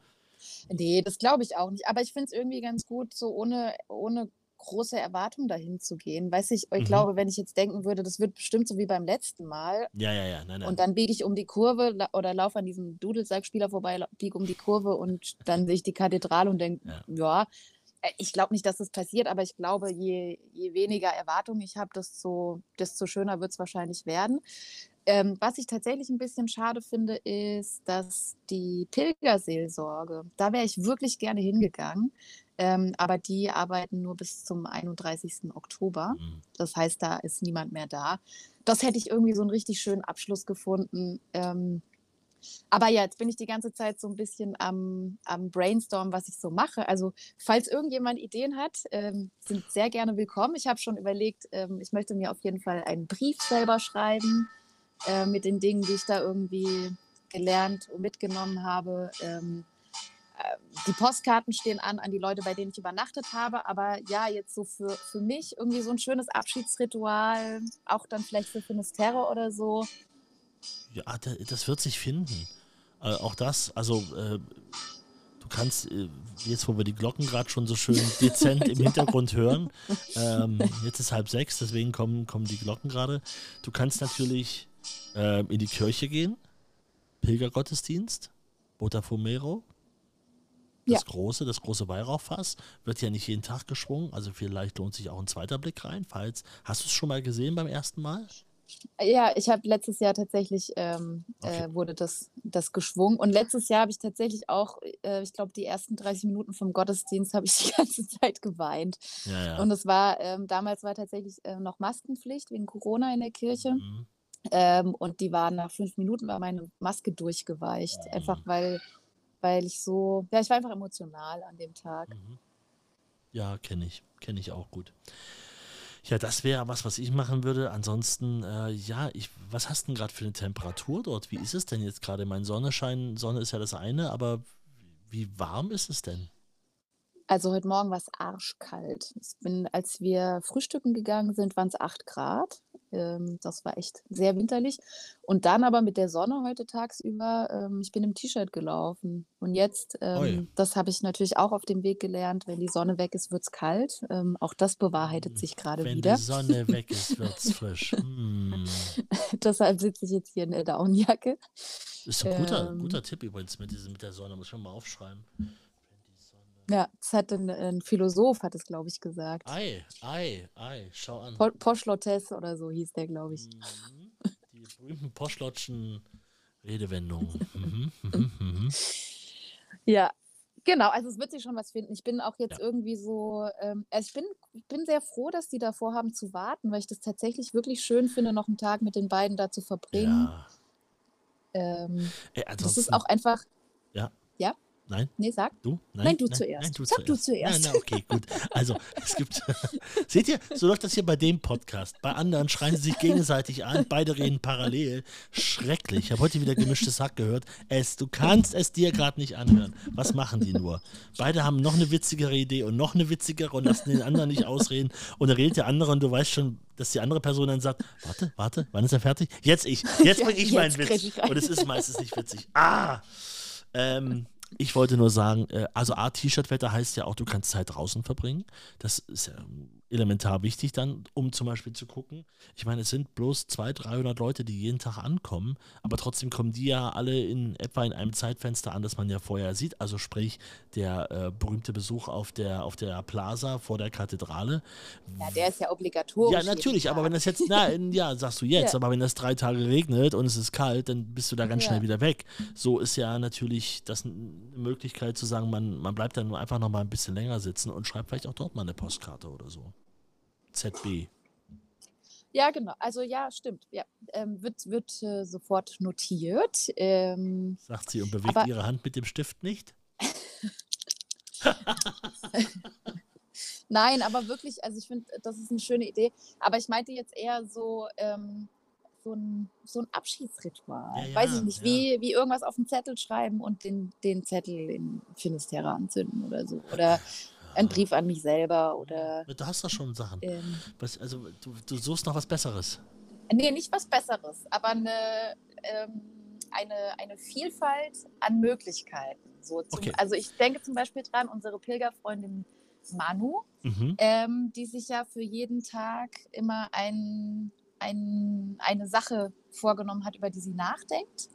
Nee, das glaube ich auch nicht. Aber ich finde es irgendwie ganz gut, so ohne, ohne große Erwartung dahin zu gehen. Weiß ich, ich Mhm. glaube, wenn ich jetzt denken würde, das wird bestimmt so wie beim letzten Mal. ja, ja, ja, nein, nein. Und dann biege ich um die Kurve oder laufe an diesem Dudelsackspieler vorbei, biege um die Kurve und dann sehe ich die Kathedrale und denke, Ja. ja, äh, ich glaube nicht, dass das passiert, aber ich glaube, je, je weniger Erwartungen ich habe, desto, desto schöner wird es wahrscheinlich werden. Ähm, was ich tatsächlich ein bisschen schade finde, ist, dass die Pilgerseelsorge, da wäre ich wirklich gerne hingegangen, ähm, aber die arbeiten nur bis zum 31. Oktober. Mhm. Das heißt, da ist niemand mehr da. Das hätte ich irgendwie so einen richtig schönen Abschluss gefunden. Ähm, aber ja, jetzt bin ich die ganze Zeit so ein bisschen am, am Brainstorm, was ich so mache. Also, falls irgendjemand Ideen hat, ähm, sind sehr gerne willkommen. Ich habe schon überlegt, ähm, ich möchte mir auf jeden Fall einen Brief selber schreiben äh, mit den Dingen, die ich da irgendwie gelernt und mitgenommen habe. Ähm, äh, die Postkarten stehen an an die Leute, bei denen ich übernachtet habe. Aber ja, jetzt so für, für mich irgendwie so ein schönes Abschiedsritual, auch dann vielleicht für Finisterre oder so. Ja, da- das wird sich finden. Äh, auch das, also äh, du kannst, äh, jetzt wo wir die Glocken gerade schon so schön *laughs* dezent im Ja. Hintergrund hören, ähm, jetzt ist halb sechs, deswegen kommen, kommen die Glocken gerade. Du kannst natürlich ähm, in die Kirche gehen, Pilgergottesdienst, Botafumeiro, das Ja. große, das große Weihrauchfass, wird ja nicht jeden Tag geschwungen, also vielleicht lohnt sich auch ein zweiter Blick rein, falls, hast du es schon mal gesehen beim ersten Mal? Ja, ich habe letztes Jahr tatsächlich, ähm, Okay. äh, wurde das, das geschwungen. Und letztes Jahr habe ich tatsächlich auch, äh, ich glaube, die ersten 30 Minuten vom Gottesdienst habe ich *laughs* die ganze Zeit geweint. Ja, ja. Und es war, ähm, damals war tatsächlich äh, noch Maskenpflicht wegen Corona in der Kirche. Mhm. Ähm, und die war nach fünf Minuten war meine Maske durchgeweicht. Einfach Mhm. weil, weil ich so, ja, ich war einfach emotional an dem Tag. Mhm. Ja, kenne ich. Kenne ich auch gut. Ja, das wäre was, was ich machen würde. Ansonsten, äh, ja, ich, was hast du denn gerade für eine Temperatur dort? Wie ist es denn jetzt gerade? Mein Sonnenschein, Sonne ist ja das eine, aber wie warm ist es denn? Also heute Morgen war es arschkalt. Ich bin, als wir frühstücken gegangen sind, waren es 8 Grad. Ähm, das war echt sehr winterlich. Und dann aber mit der Sonne heute tagsüber, ähm, ich bin im T-Shirt gelaufen. Und jetzt, Oh ähm, das habe ich natürlich auch auf dem Weg gelernt, wenn die Sonne weg ist, wird es kalt. Ähm, auch das bewahrheitet sich gerade Wenn wieder. die Sonne weg ist, wird's frisch. Hm. *laughs* Deshalb sitze ich jetzt hier in der Daunenjacke. Ist ein guter, Ähm. guter Tipp übrigens mit, diesem, mit der Sonne, muss ich schon mal aufschreiben. Ja, das hat ein, ein Philosoph, hat es, glaube ich, gesagt. Ei, ei, ei, schau an. Po Poschlottes oder so hieß der, glaube ich. Mhm. Die berühmten Poschlotschen Redewendungen. *laughs* Mhm, mhm, mhm. Ja, genau. Also es wird sich schon was finden. Ich bin auch jetzt Ja. irgendwie so, ähm, also ich bin, ich bin sehr froh, dass die davor haben zu warten, weil ich das tatsächlich wirklich schön finde, noch einen Tag mit den beiden da zu verbringen. Ja. Ähm, Ey, das ist auch einfach, nein, nee, sag. du? Nein, du zuerst. Nein, du Sag du zuerst. zuerst. Nein, nein, okay, gut. Also, es gibt, *laughs* seht ihr, so läuft das hier bei dem Podcast. Bei anderen schreien sie sich gegenseitig an, beide reden parallel. Schrecklich. Ich habe heute wieder gemischtes Hack gehört. Es, du kannst es dir gerade nicht anhören. Was machen die nur? Beide haben noch eine witzigere Idee und noch eine witzigere und lassen den anderen nicht ausreden. Und dann redet der andere und du weißt schon, dass die andere Person dann sagt, warte, warte, wann ist er fertig? Jetzt ich. Jetzt Ja, bringe ich jetzt meinen Witz. ich. Und es ist meistens nicht witzig. Ah! Ähm, ich wollte nur sagen, äh, also A, T-Shirt-Wetter heißt ja auch, du kannst Zeit draußen verbringen. Das ist ja elementar wichtig dann, um zum Beispiel zu gucken. Ich meine, es sind bloß 200, 300 Leute, die jeden Tag ankommen, aber trotzdem kommen die ja alle in etwa in einem Zeitfenster an, das man ja vorher sieht. Also sprich, der äh, berühmte Besuch auf der, auf der Plaza vor der Kathedrale. Ja, der ist ja obligatorisch. Ja, natürlich, aber wenn das jetzt, na, ja, sagst du jetzt, Ja. aber wenn das drei Tage regnet und es ist kalt, dann bist du da ganz Ja. schnell wieder weg. So ist ja natürlich das eine Möglichkeit zu sagen, man, man bleibt dann einfach noch mal ein bisschen länger sitzen und schreibt vielleicht auch dort mal eine Postkarte oder so. ZB. Ja, genau. Also ja, stimmt. Ja, ähm, wird wird äh, sofort notiert. Ähm, Sagt sie und bewegt Aber- ihre Hand mit dem Stift nicht. *laughs* Nein, aber wirklich, also ich finde, das ist eine schöne Idee. Aber ich meinte jetzt eher so, ähm, so, ein, so ein Abschiedsritual. Ja, Weiß ja, ich nicht, ja. wie, wie irgendwas auf den Zettel schreiben und den, den Zettel in Finisterra anzünden oder so. Oder *laughs* ein Brief an mich selber oder. Du hast doch schon Sachen. Ähm, Was, also du, du suchst noch was Besseres. nee, nicht was Besseres, aber eine, ähm, eine, eine Vielfalt an Möglichkeiten. So zum, Okay. Also ich denke zum Beispiel dran, unsere Pilgerfreundin Manu, Mhm. ähm, die sich ja für jeden Tag immer ein, ein, eine Sache vorgenommen hat, über die sie nachdenkt.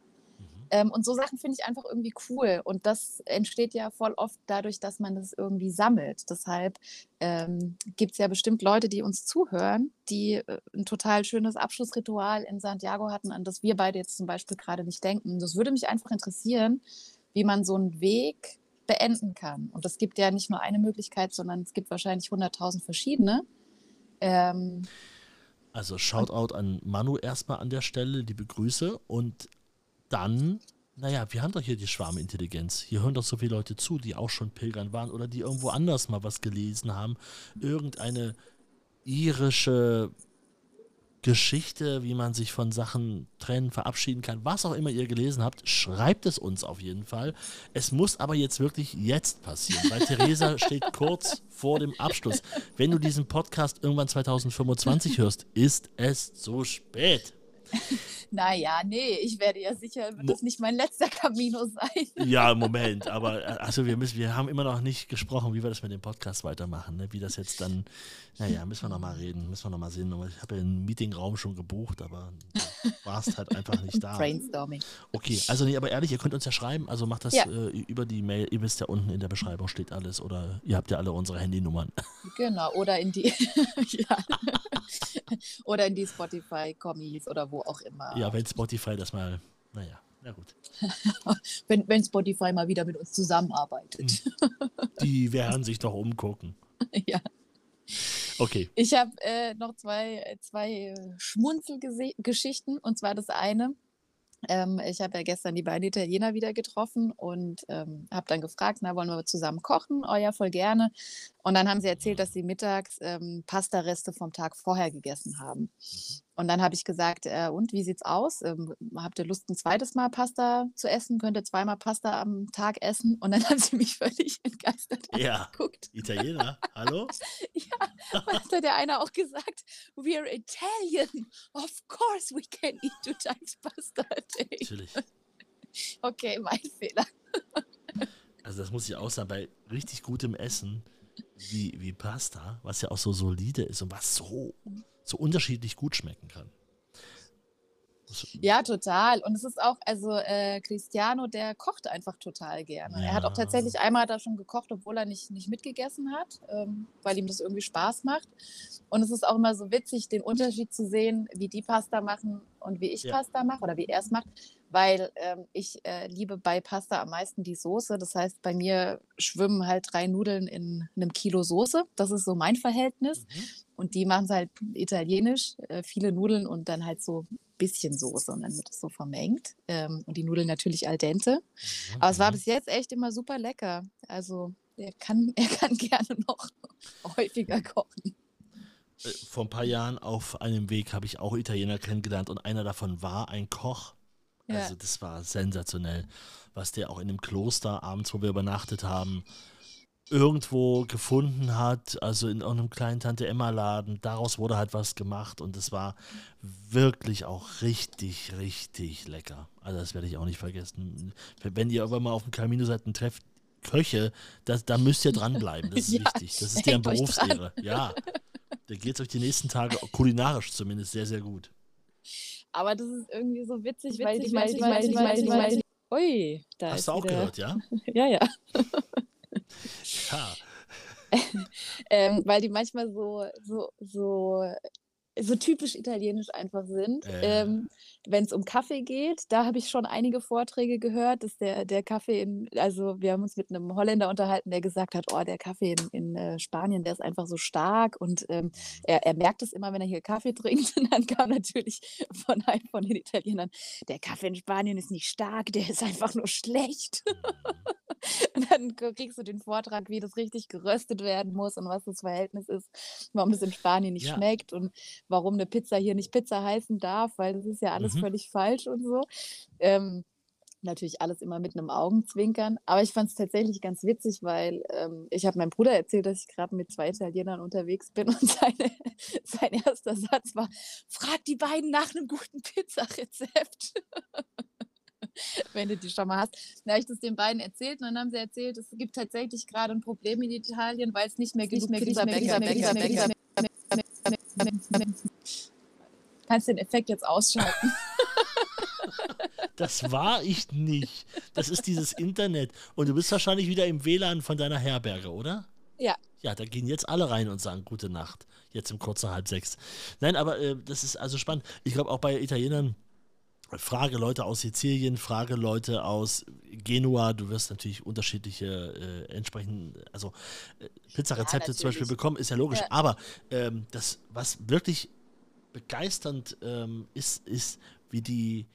Ähm, und so Sachen finde ich einfach irgendwie cool. Und das entsteht ja voll oft dadurch, dass man das irgendwie sammelt. Deshalb ähm, gibt es ja bestimmt Leute, die uns zuhören, die äh, ein total schönes Abschlussritual in Santiago hatten, an das wir beide jetzt zum Beispiel gerade nicht denken. Das würde mich einfach interessieren, wie man so einen Weg beenden kann. Und es gibt ja nicht nur eine Möglichkeit, sondern es gibt wahrscheinlich 100.000 verschiedene. Ähm, Also Shoutout an Manu erstmal an der Stelle, liebe Grüße. Und dann, naja, wir haben doch hier die Schwarmintelligenz. Hier hören doch so viele Leute zu, die auch schon pilgern waren oder die irgendwo anders mal was gelesen haben. Irgendeine irische Geschichte, wie man sich von Sachen trennen, verabschieden kann, was auch immer ihr gelesen habt, schreibt es uns auf jeden Fall. Es muss aber jetzt wirklich jetzt passieren, weil Theresa *laughs* steht kurz vor dem Abschluss. Wenn du diesen Podcast irgendwann 2025 hörst, ist es zu spät. *laughs* naja, nee, ich werde ja sicher, wird das nicht mein letzter Camino sein. *laughs* Ja, Moment, aber äh, also wir müssen, wir haben immer noch nicht gesprochen, wie wir das mit dem Podcast weitermachen, ne? wie das jetzt dann, naja, müssen wir noch mal reden, müssen wir noch mal sehen. Ich habe ja einen Meetingraum schon gebucht, aber warst halt einfach nicht da. Brainstorming. Okay, also nee, aber ehrlich, ihr könnt uns ja schreiben, also macht das Ja. äh, über die Mail, ihr wisst ja unten in der Beschreibung steht alles oder ihr habt ja alle unsere Handynummern. *laughs* Genau, oder in die, ja. oder in die Spotify-Kommis oder wo auch immer. Ja, wenn Spotify das mal, naja, na gut. *laughs* wenn, wenn Spotify mal wieder mit uns zusammenarbeitet. Die werden sich doch umgucken. *laughs* ja. Okay, Ich habe äh, noch zwei, zwei äh, Schmunzelgeschichten. Und zwar das eine. Ähm, ich habe ja gestern die beiden Italiener wieder getroffen und ähm, habe dann gefragt, na, wollen wir zusammen kochen? Oh ja, voll gerne. Und dann haben sie erzählt, dass sie mittags ähm, Pastareste vom Tag vorher gegessen haben. Mhm. Und dann habe ich gesagt, äh, und wie sieht's aus? Ähm, habt ihr Lust, ein zweites Mal Pasta zu essen? Könnt ihr zweimal Pasta am Tag essen? Und dann *laughs* haben sie mich völlig entgeistert ja. angeguckt. Italiener, hallo? *laughs* ja, und hat der eine auch gesagt, we're Italian. Of course we can eat two times Pasta a day. Natürlich. *laughs* Okay, mein Fehler. also das muss ich auch sagen, bei richtig gutem Essen wie, wie Pasta, was ja auch so solide ist und was so mhm so unterschiedlich gut schmecken kann. Ja, total. Und es ist auch, also äh, Cristiano, der kocht einfach total gerne. Ja. Er hat auch tatsächlich einmal da schon gekocht, obwohl er nicht, nicht mitgegessen hat, ähm, weil ihm das irgendwie Spaß macht. Und es ist auch immer so witzig, den Unterschied zu sehen, wie die Pasta machen und wie ich ja. Pasta mache oder wie er es macht weil ähm, ich äh, liebe bei Pasta am meisten die Soße. Das heißt, bei mir schwimmen halt drei Nudeln in einem Kilo Soße. Das ist so mein Verhältnis. Mhm. Und die machen es halt italienisch, äh, viele Nudeln und dann halt so ein bisschen Soße und dann wird es so vermengt. Ähm, und die Nudeln natürlich al dente. Mhm. Aber es war mhm. bis jetzt echt immer super lecker. Also er kann, *laughs* er kann gerne noch häufiger kochen. Äh, vor ein paar Jahren auf einem Weg habe ich auch Italiener kennengelernt und einer davon war ein Koch. Ja. Also das war sensationell, was der auch in dem Kloster abends, wo wir übernachtet haben, irgendwo gefunden hat, also in einem kleinen Tante Emma Laden. Daraus wurde halt was gemacht und es war wirklich auch richtig, richtig lecker. Also das werde ich auch nicht vergessen. Wenn ihr aber mal auf dem Camino seid und trefft Köche, das, da müsst ihr dranbleiben. Das *laughs* ist ja, wichtig. Das ist deren Berufslehre. Ja. Da geht es euch die nächsten Tage kulinarisch zumindest sehr, sehr gut. Aber das ist irgendwie so witzig, witzig weil ich weil ich weil ich ich Ui, da Hast du auch wieder... gehört, ja? *laughs* ja, ja. *laughs* ja. *laughs* ähm, weil die manchmal so, so, so so typisch italienisch einfach sind. Äh. Ähm, Wenn es um Kaffee geht, da habe ich schon einige Vorträge gehört, dass der, der Kaffee in, also wir haben uns mit einem Holländer unterhalten, der gesagt hat, oh, der Kaffee in, in äh, Spanien, der ist einfach so stark und ähm, mhm. er, er merkt es immer, wenn er hier Kaffee *laughs* trinkt. Und dann kam natürlich von einem von den Italienern, der Kaffee in Spanien ist nicht stark, der ist einfach nur schlecht. *laughs* Und dann kriegst du den Vortrag, wie das richtig geröstet werden muss und was das Verhältnis ist, warum das in Spanien nicht ja. schmeckt und warum eine Pizza hier nicht Pizza heißen darf, weil das ist ja alles mhm. völlig falsch und so. Ähm, natürlich alles immer mit einem Augenzwinkern. Aber ich fand es tatsächlich ganz witzig, weil ähm, ich habe meinem Bruder erzählt, dass ich gerade mit zwei Italienern unterwegs bin *laughs* und seine, sein erster Satz war, frag die beiden nach einem guten Pizzarezept. *laughs* *laughs* wenn du die schon mal hast. Dann habe ich das den beiden erzählt und dann haben sie erzählt, es gibt tatsächlich gerade ein Problem in Italien, weil es nicht mehr genug Pizzabäcker, Bäcker, Bäcker, Kannst den Effekt jetzt ausschalten. *laughs* Das war ich nicht. Das ist dieses Internet. Und du bist wahrscheinlich wieder im WLAN von deiner Herberge, oder? Ja. Ja, da gehen jetzt alle rein und sagen Gute Nacht. Jetzt um kurz nach halb sechs. Nein, aber äh, das ist also spannend. Ich glaube auch bei Italienern Frage Leute aus Sizilien, frage Leute aus Genua. Du wirst natürlich unterschiedliche äh, entsprechend, also äh, Pizzarezepte ja, zum Beispiel bekommen, ist ja logisch. Ja. Aber ähm, das, was wirklich begeisternd ähm, ist, ist, wie die,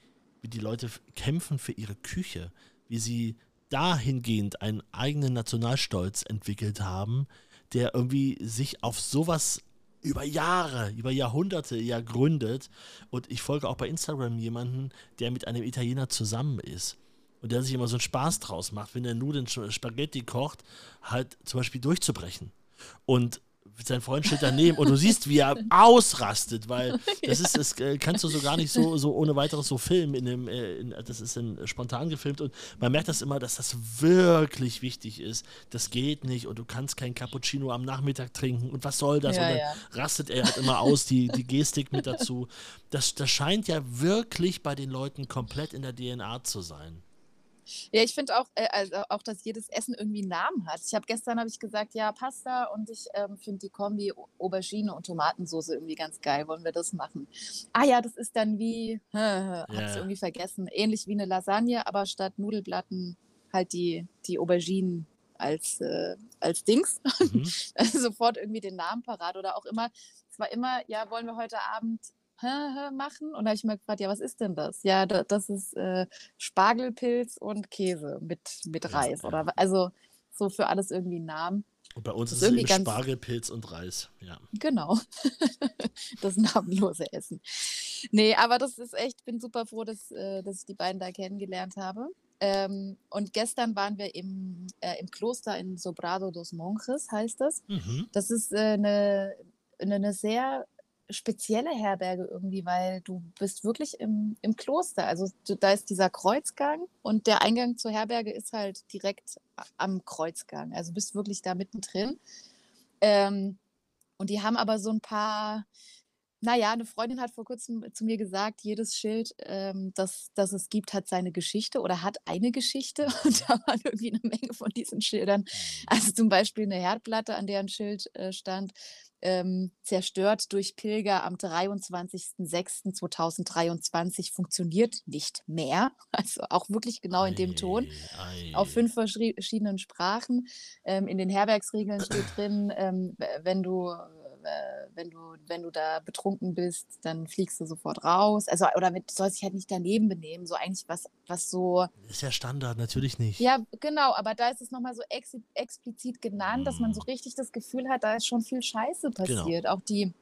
wie die Leute kämpfen für ihre Küche, wie sie dahingehend einen eigenen Nationalstolz entwickelt haben, der irgendwie sich auf sowas über Jahre, über Jahrhunderte ja gründet. Und ich folge auch bei Instagram jemanden, der mit einem Italiener zusammen ist. Und der sich immer so einen Spaß draus macht, wenn er Nudeln Spaghetti kocht, halt zum Beispiel durchzubrechen. Und sein Freund steht daneben und du siehst, wie er ausrastet, weil *laughs* das ist, das äh, kannst du so gar nicht so, so ohne weiteres so filmen. In dem, äh, in, das ist in, spontan gefilmt und man merkt das immer, dass das wirklich wichtig ist. Das geht nicht und du kannst kein Cappuccino am Nachmittag trinken und was soll das? Ja, und dann ja. rastet er halt immer aus, die, die Gestik mit dazu. Das, das scheint ja wirklich bei den Leuten komplett in der DNA zu sein. Ja, ich finde auch, äh, also auch, dass jedes Essen irgendwie einen Namen hat. Ich habe gestern habe ich gesagt, ja, Pasta und ich ähm, finde die Kombi Aubergine und Tomatensauce irgendwie ganz geil. Wollen wir das machen? Ah ja, das ist dann wie, äh, hab's yeah. irgendwie vergessen, ähnlich wie eine Lasagne, aber statt Nudelplatten halt die, die Auberginen als, äh, als Dings. Mhm. *laughs* also sofort irgendwie den Namen parat oder auch immer, es war immer, ja, wollen wir heute Abend machen. Und da habe ich mir gefragt, ja, was ist denn das? Ja, da, das ist äh, Spargelpilz und Käse mit, mit Reis. Ja, Oder also so für alles irgendwie einen Namen. Und bei uns das ist es eben Spargelpilz und Reis, ja. Genau. *laughs* das namenlose Essen. Nee, aber das ist echt, ich bin super froh, dass, äh, dass ich die beiden da kennengelernt habe. Ähm, und gestern waren wir im, äh, im Kloster in Sobrado dos Monjes, heißt das. Mhm. Das ist äh, eine, eine sehr spezielle Herberge irgendwie, weil du bist wirklich im, im Kloster. Also du, da ist dieser Kreuzgang und der Eingang zur Herberge ist halt direkt am Kreuzgang. Also bist wirklich da mittendrin. Ähm, und die haben aber so ein paar, naja, eine Freundin hat vor kurzem zu mir gesagt, jedes Schild, ähm, das, das es gibt, hat seine Geschichte oder hat eine Geschichte. *laughs* Und da waren irgendwie eine Menge von diesen Schildern. Mhm. Also zum Beispiel eine Herdplatte, an der ein Schild äh, stand, ähm, zerstört durch Pilger am 23.06.2023 funktioniert nicht mehr. *laughs* Also auch wirklich genau in dem Ton. Ei, Auf fünf verschiedenen Sprachen. Ähm, in den Herbergsregeln steht drin, ähm, wenn du äh, wenn du, wenn du da betrunken bist, dann fliegst du sofort raus. Also, oder mit, du sollst dich halt nicht daneben benehmen. So eigentlich was, was so. Ist ja Standard, natürlich nicht. Ja, genau, aber da ist es nochmal so ex explizit genannt, mm. dass man so mhm. richtig das Gefühl hat, da ist schon viel Scheiße genau. passiert. Genau. Auch die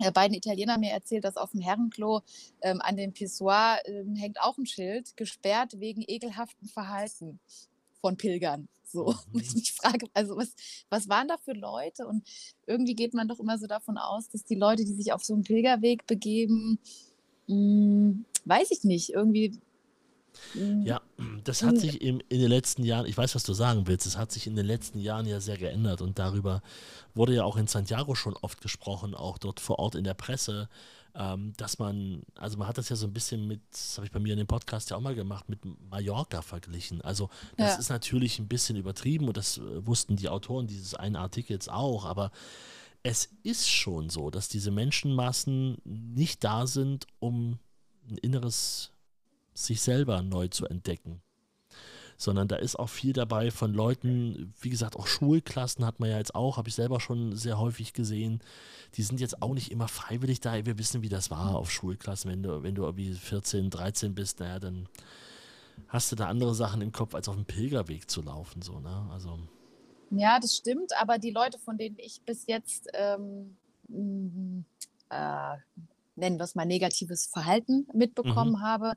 äh, beiden Italiener haben mir erzählt, dass auf dem Herrenklo ähm, an dem Pissoir ähm, hängt auch ein Schild, gesperrt wegen ekelhaften Verhalten von Pilgern. So, *laughs* mhm. ich mich frage, also was, was waren da für Leute? Und irgendwie geht man doch immer so davon aus, dass die Leute, die sich auf so einen Pilgerweg begeben, mh, hm, weiß ich nicht, irgendwie hm, ja, das hat hm. sich im, in den letzten Jahren, ich weiß, was du sagen willst, es hat sich in den letzten Jahren ja sehr geändert und darüber wurde ja auch in Santiago schon oft gesprochen, auch dort vor Ort in der Presse, ähm, dass man, also man hat das ja so ein bisschen mit, das habe ich bei mir in dem Podcast ja auch mal gemacht, mit Mallorca verglichen. Also das ja. ist natürlich ein bisschen übertrieben und das äh, wussten die Autoren dieses einen Artikels auch, aber es ist schon so, dass diese Menschenmassen nicht da sind, um ein inneres sich selber neu zu entdecken sondern da ist auch viel dabei von Leuten, wie gesagt, auch Schulklassen hat man ja jetzt auch, habe ich selber schon sehr häufig gesehen. Die sind jetzt auch nicht immer freiwillig da. Wir wissen, wie das war auf Schulklassen. Wenn du, wenn du irgendwie 14, 13 bist, naja, dann hast du da andere Sachen im Kopf, als auf dem Pilgerweg zu laufen. So, ne? also. Ja, das stimmt, aber die Leute, von denen ich bis jetzt ähm, äh, nennen wir es mal negatives Verhalten mitbekommen mhm. habe,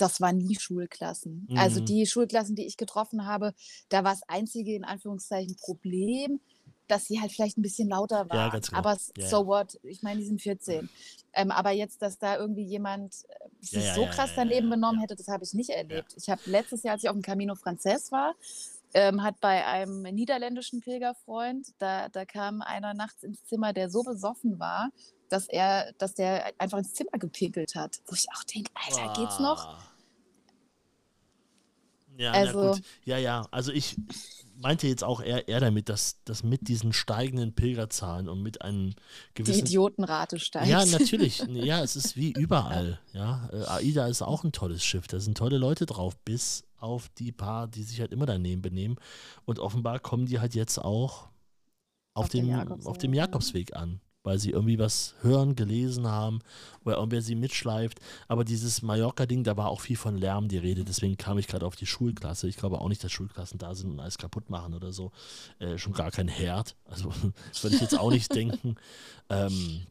das waren nie Schulklassen. Also mhm. Also die Schulklassen, die ich getroffen habe, da war das einzige in Anführungszeichen Problem, dass sie halt vielleicht ein bisschen lauter waren. Ja, ganz genau. Aber ja, so what? Ich meine, die sind 14. Ähm, aber jetzt, dass da irgendwie jemand äh, sich ja, so krass daneben benommen hätte, das habe ich nicht erlebt. Ich habe letztes Jahr, als ich auf dem Camino Frances war, ähm, hat bei einem niederländischen Pilgerfreund, da, da kam einer nachts ins Zimmer, der so besoffen war, dass er, dass der einfach ins Zimmer gepinkelt hat. Wo ich auch denke, Alter, oh. geht's noch? Ja, also, ja, ja. Also ich meinte jetzt auch eher, eher damit, dass, dass mit diesen steigenden Pilgerzahlen und mit einem gewissen. Die Idiotenrate steigt. Ja, *laughs* natürlich. Ja, es ist wie überall. Ja, äh, AIDA ist auch ein tolles Schiff. Da sind tolle Leute drauf, bis auf die paar, die sich halt immer daneben benehmen. Und offenbar kommen die halt jetzt auch auf, auf dem, auf dem Jakobsweg an weil sie irgendwie was hören, gelesen haben oder irgendwer sie mitschleift. Aber dieses Mallorca-Ding, da war auch viel von Lärm die Rede. Deswegen kam ich gerade auf die Schulklasse. Ich glaube auch nicht, dass Schulklassen da sind und alles kaputt machen oder so. Äh, schon gar kein Herd. Also *laughs* das würde ich jetzt auch nicht denken. *laughs* Ähm,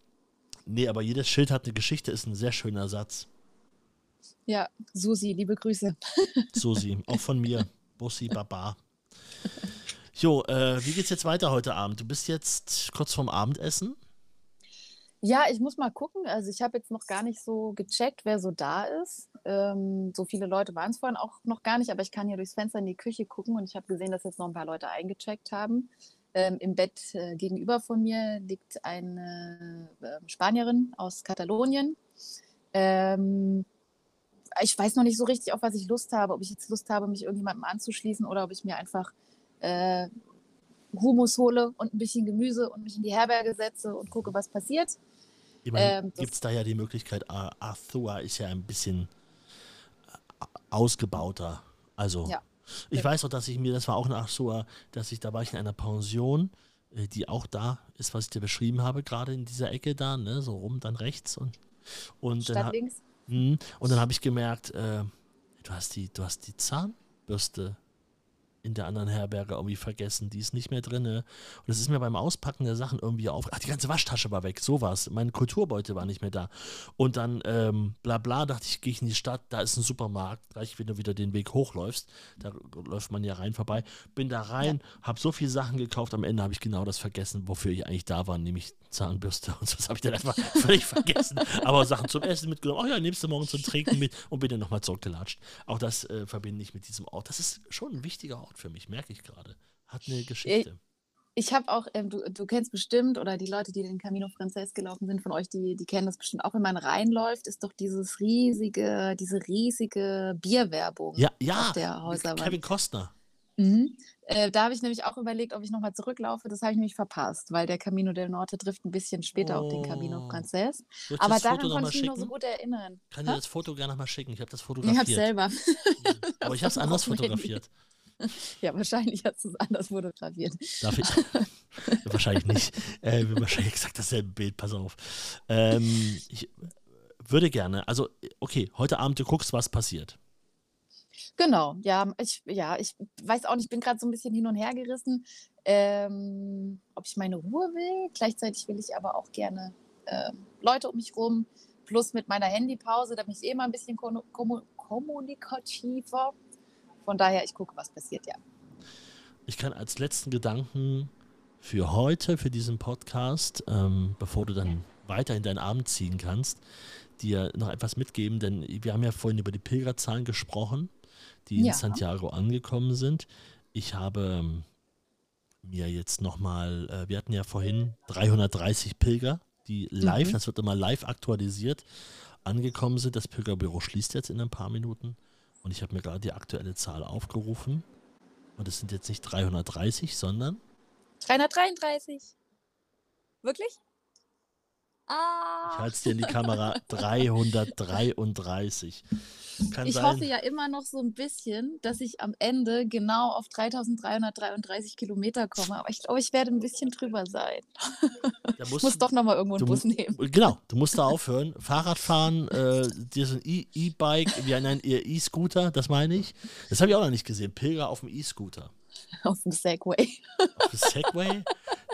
nee, aber jedes Schild hat eine Geschichte, ist ein sehr schöner Satz. Ja, Susi, liebe Grüße. *laughs* Susi, auch von mir. Bussi, Baba. Jo, äh, wie geht's jetzt weiter heute Abend? Du bist jetzt kurz vorm Abendessen. Ja, ich muss mal gucken. Also ich habe jetzt noch gar nicht so gecheckt, wer so da ist. Ähm, so viele Leute waren es vorhin auch noch gar nicht, aber ich kann hier durchs Fenster in die Küche gucken und ich habe gesehen, dass jetzt noch ein paar Leute eingecheckt haben. Ähm, Im Bett äh, gegenüber von mir liegt eine äh, Spanierin aus Katalonien. Ähm, ich weiß noch nicht so richtig, auf was ich Lust habe, ob ich jetzt Lust habe, mich irgendjemandem anzuschließen oder ob ich mir einfach äh, Humus hole und ein bisschen Gemüse und mich in die Herberge setze und gucke, was passiert. Ich meine, ähm, gibt es da ja die Möglichkeit, Arthur ist ja ein bisschen äh, ausgebauter. Also, ja. ich weiß auch, dass ich mir, das war auch ein Arthur, dass ich, da war ich in einer Pension, äh, die auch da ist, was ich dir beschrieben habe, gerade in dieser Ecke da, ne, so rum dann rechts und Und dann, Statt ha- links. Mhm. Und dann habe ich gemerkt, äh, du, hast die, du hast die Zahnbürste in der anderen Herberge irgendwie vergessen. Die ist nicht mehr drin. Und das ist mir beim Auspacken der Sachen irgendwie auf. Ach, die ganze Waschtasche war weg. So war's. Mein Kulturbeutel war nicht mehr da. Und dann, ähm, bla bla, dachte ich, gehe ich in die Stadt. Da ist ein Supermarkt. Gleich, wenn du wieder den Weg hochläufst. Da läuft man ja rein vorbei. Bin da rein, habe so viele Sachen gekauft. Am Ende habe ich genau das vergessen, wofür ich eigentlich da war, nämlich Zahnbürste. *laughs* Und so das habe ich dann einfach *laughs* völlig vergessen. Aber Sachen zum Essen mitgenommen. Oh ja, nimmst du morgen zum Trinken mit und bin dann nochmal zurückgelatscht. Auch das äh, verbinde ich mit diesem Ort. Das ist schon ein wichtiger Ort für mich, merke ich gerade. Hat eine Geschichte. Ich habe auch, ähm, du, du kennst bestimmt, oder die Leute, die den Camino Frances gelaufen sind von euch, die, die kennen das bestimmt auch, wenn man reinläuft, ist doch dieses riesige, diese riesige Bierwerbung Ja, ja. auf der Häuserwand. Kevin Costner. Mhm. Äh, da habe ich nämlich auch überlegt, ob ich nochmal zurücklaufe. Das habe ich nämlich verpasst, weil der Camino del Norte trifft ein bisschen später auf den Camino Oh. Frances. Ich Aber daran konnte ich mich noch so gut erinnern. Kann dir Hä? das Foto gerne nochmal schicken. Ich habe das Ich fotografiert. habe selber. *laughs* *laughs* Aber ich habe es anders fotografiert. *laughs* Ja, wahrscheinlich hast du es anders fotografiert. Darf ich? *laughs* wahrscheinlich nicht. Äh, wahrscheinlich exakt dasselbe Bild, pass auf. Ähm, ich würde gerne, also, okay, heute Abend du guckst, was passiert. Genau, ja, ich, ja, ich weiß auch nicht, ich bin gerade so ein bisschen hin und her gerissen, ähm, ob ich meine Ruhe will. Gleichzeitig will ich aber auch gerne ähm, Leute um mich rum, plus mit meiner Handypause, da bin ich eh mal ein bisschen kommu- kommu- kommunikativer. Von daher, ich gucke, was passiert, ja. Ich kann als letzten Gedanken für heute, für diesen Podcast, ähm, bevor du dann weiter in deinen Abend ziehen kannst, dir noch etwas mitgeben, denn wir haben ja vorhin über die Pilgerzahlen gesprochen, die in Ja. Santiago angekommen sind. Ich habe ähm, mir jetzt nochmal, äh, wir hatten ja vorhin 330 Pilger, die live, Mhm. das wird immer live aktualisiert, angekommen sind. Das Pilgerbüro schließt jetzt in ein paar Minuten und ich habe mir gerade die aktuelle Zahl aufgerufen. Und es sind jetzt nicht 330, sondern 333. Wirklich? Ich Ah. halte es dir in die Kamera *laughs* 333. Kann Ich sein. hoffe ja immer noch so ein bisschen, dass ich am Ende genau auf 3333 Kilometer komme. Aber ich glaube, ich werde ein bisschen drüber sein. *laughs* da Ich musst muss doch nochmal irgendwo einen Bus nehmen. Genau, du musst da aufhören. Fahrradfahren, äh, dir so ein E- E-Bike, wie ein E-Scooter, das meine ich. Das habe ich auch noch nicht gesehen. Pilger auf dem E-Scooter. *laughs* Auf dem Segway. Auf dem Segway.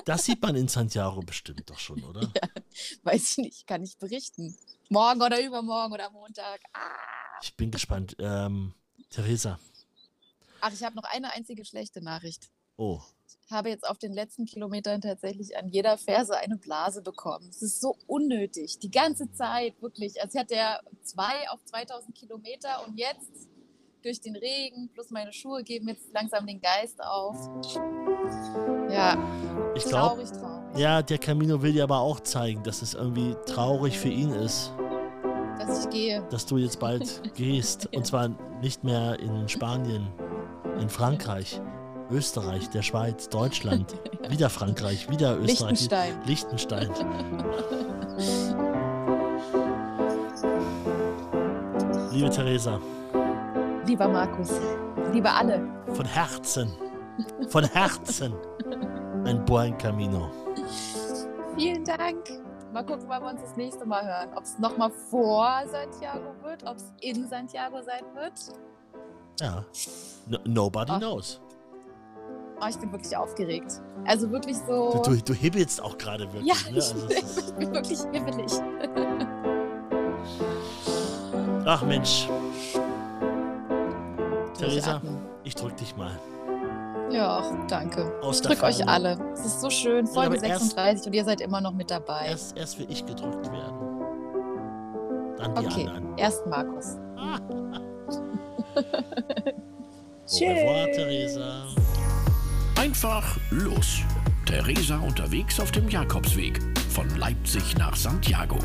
Das sieht man in Santiago bestimmt doch schon, oder? *laughs* Weiß ich nicht, kann ich berichten. Morgen oder übermorgen oder Montag. Ah. Ich bin gespannt. Ähm, Theresa. Ach, ich habe noch eine einzige schlechte Nachricht. Oh, Ich habe jetzt auf den letzten Kilometern tatsächlich an jeder Ferse eine Blase bekommen. Es ist so unnötig. Die ganze Zeit, wirklich. Als hätte er zwei auf 2000 Kilometer und jetzt durch den Regen plus meine Schuhe geben jetzt langsam den Geist auf. Ja, ich glaube, ja, der Camino will dir aber auch zeigen, dass es irgendwie traurig für ihn ist. dass ich gehe. dass du jetzt bald *laughs* gehst. Und zwar nicht mehr in Spanien, in Frankreich, Österreich, der Schweiz, Deutschland, *laughs* wieder Frankreich, wieder Österreich, Liechtenstein. Liechtenstein. *laughs* Liebe Theresa, Lieber Markus, liebe alle, von Herzen, von Herzen ein Buen Camino. vielen Dank. Mal gucken, wann wir uns das nächste Mal hören. Ob es nochmal vor Santiago wird, ob es in Santiago sein wird. Ja, no, nobody Ach. knows. Oh, ich bin wirklich aufgeregt. Also wirklich so. Du, du, du hibbelst auch gerade wirklich. ja, ne? ich, Also ich bin wirklich hibbelig. ach Mensch, Theresa, ich drück dich mal. Ja, danke. Aus Ich der drück euch alle. Es ist so schön. Folge aber erst- 36 und ihr seid immer noch mit dabei. Erst, erst will ich gedrückt werden. Dann die Okay, anderen. erst Markus. *laughs* *laughs* Au revoir, Theresa. Einfach los. Theresa unterwegs auf dem Jakobsweg von Leipzig nach Santiago.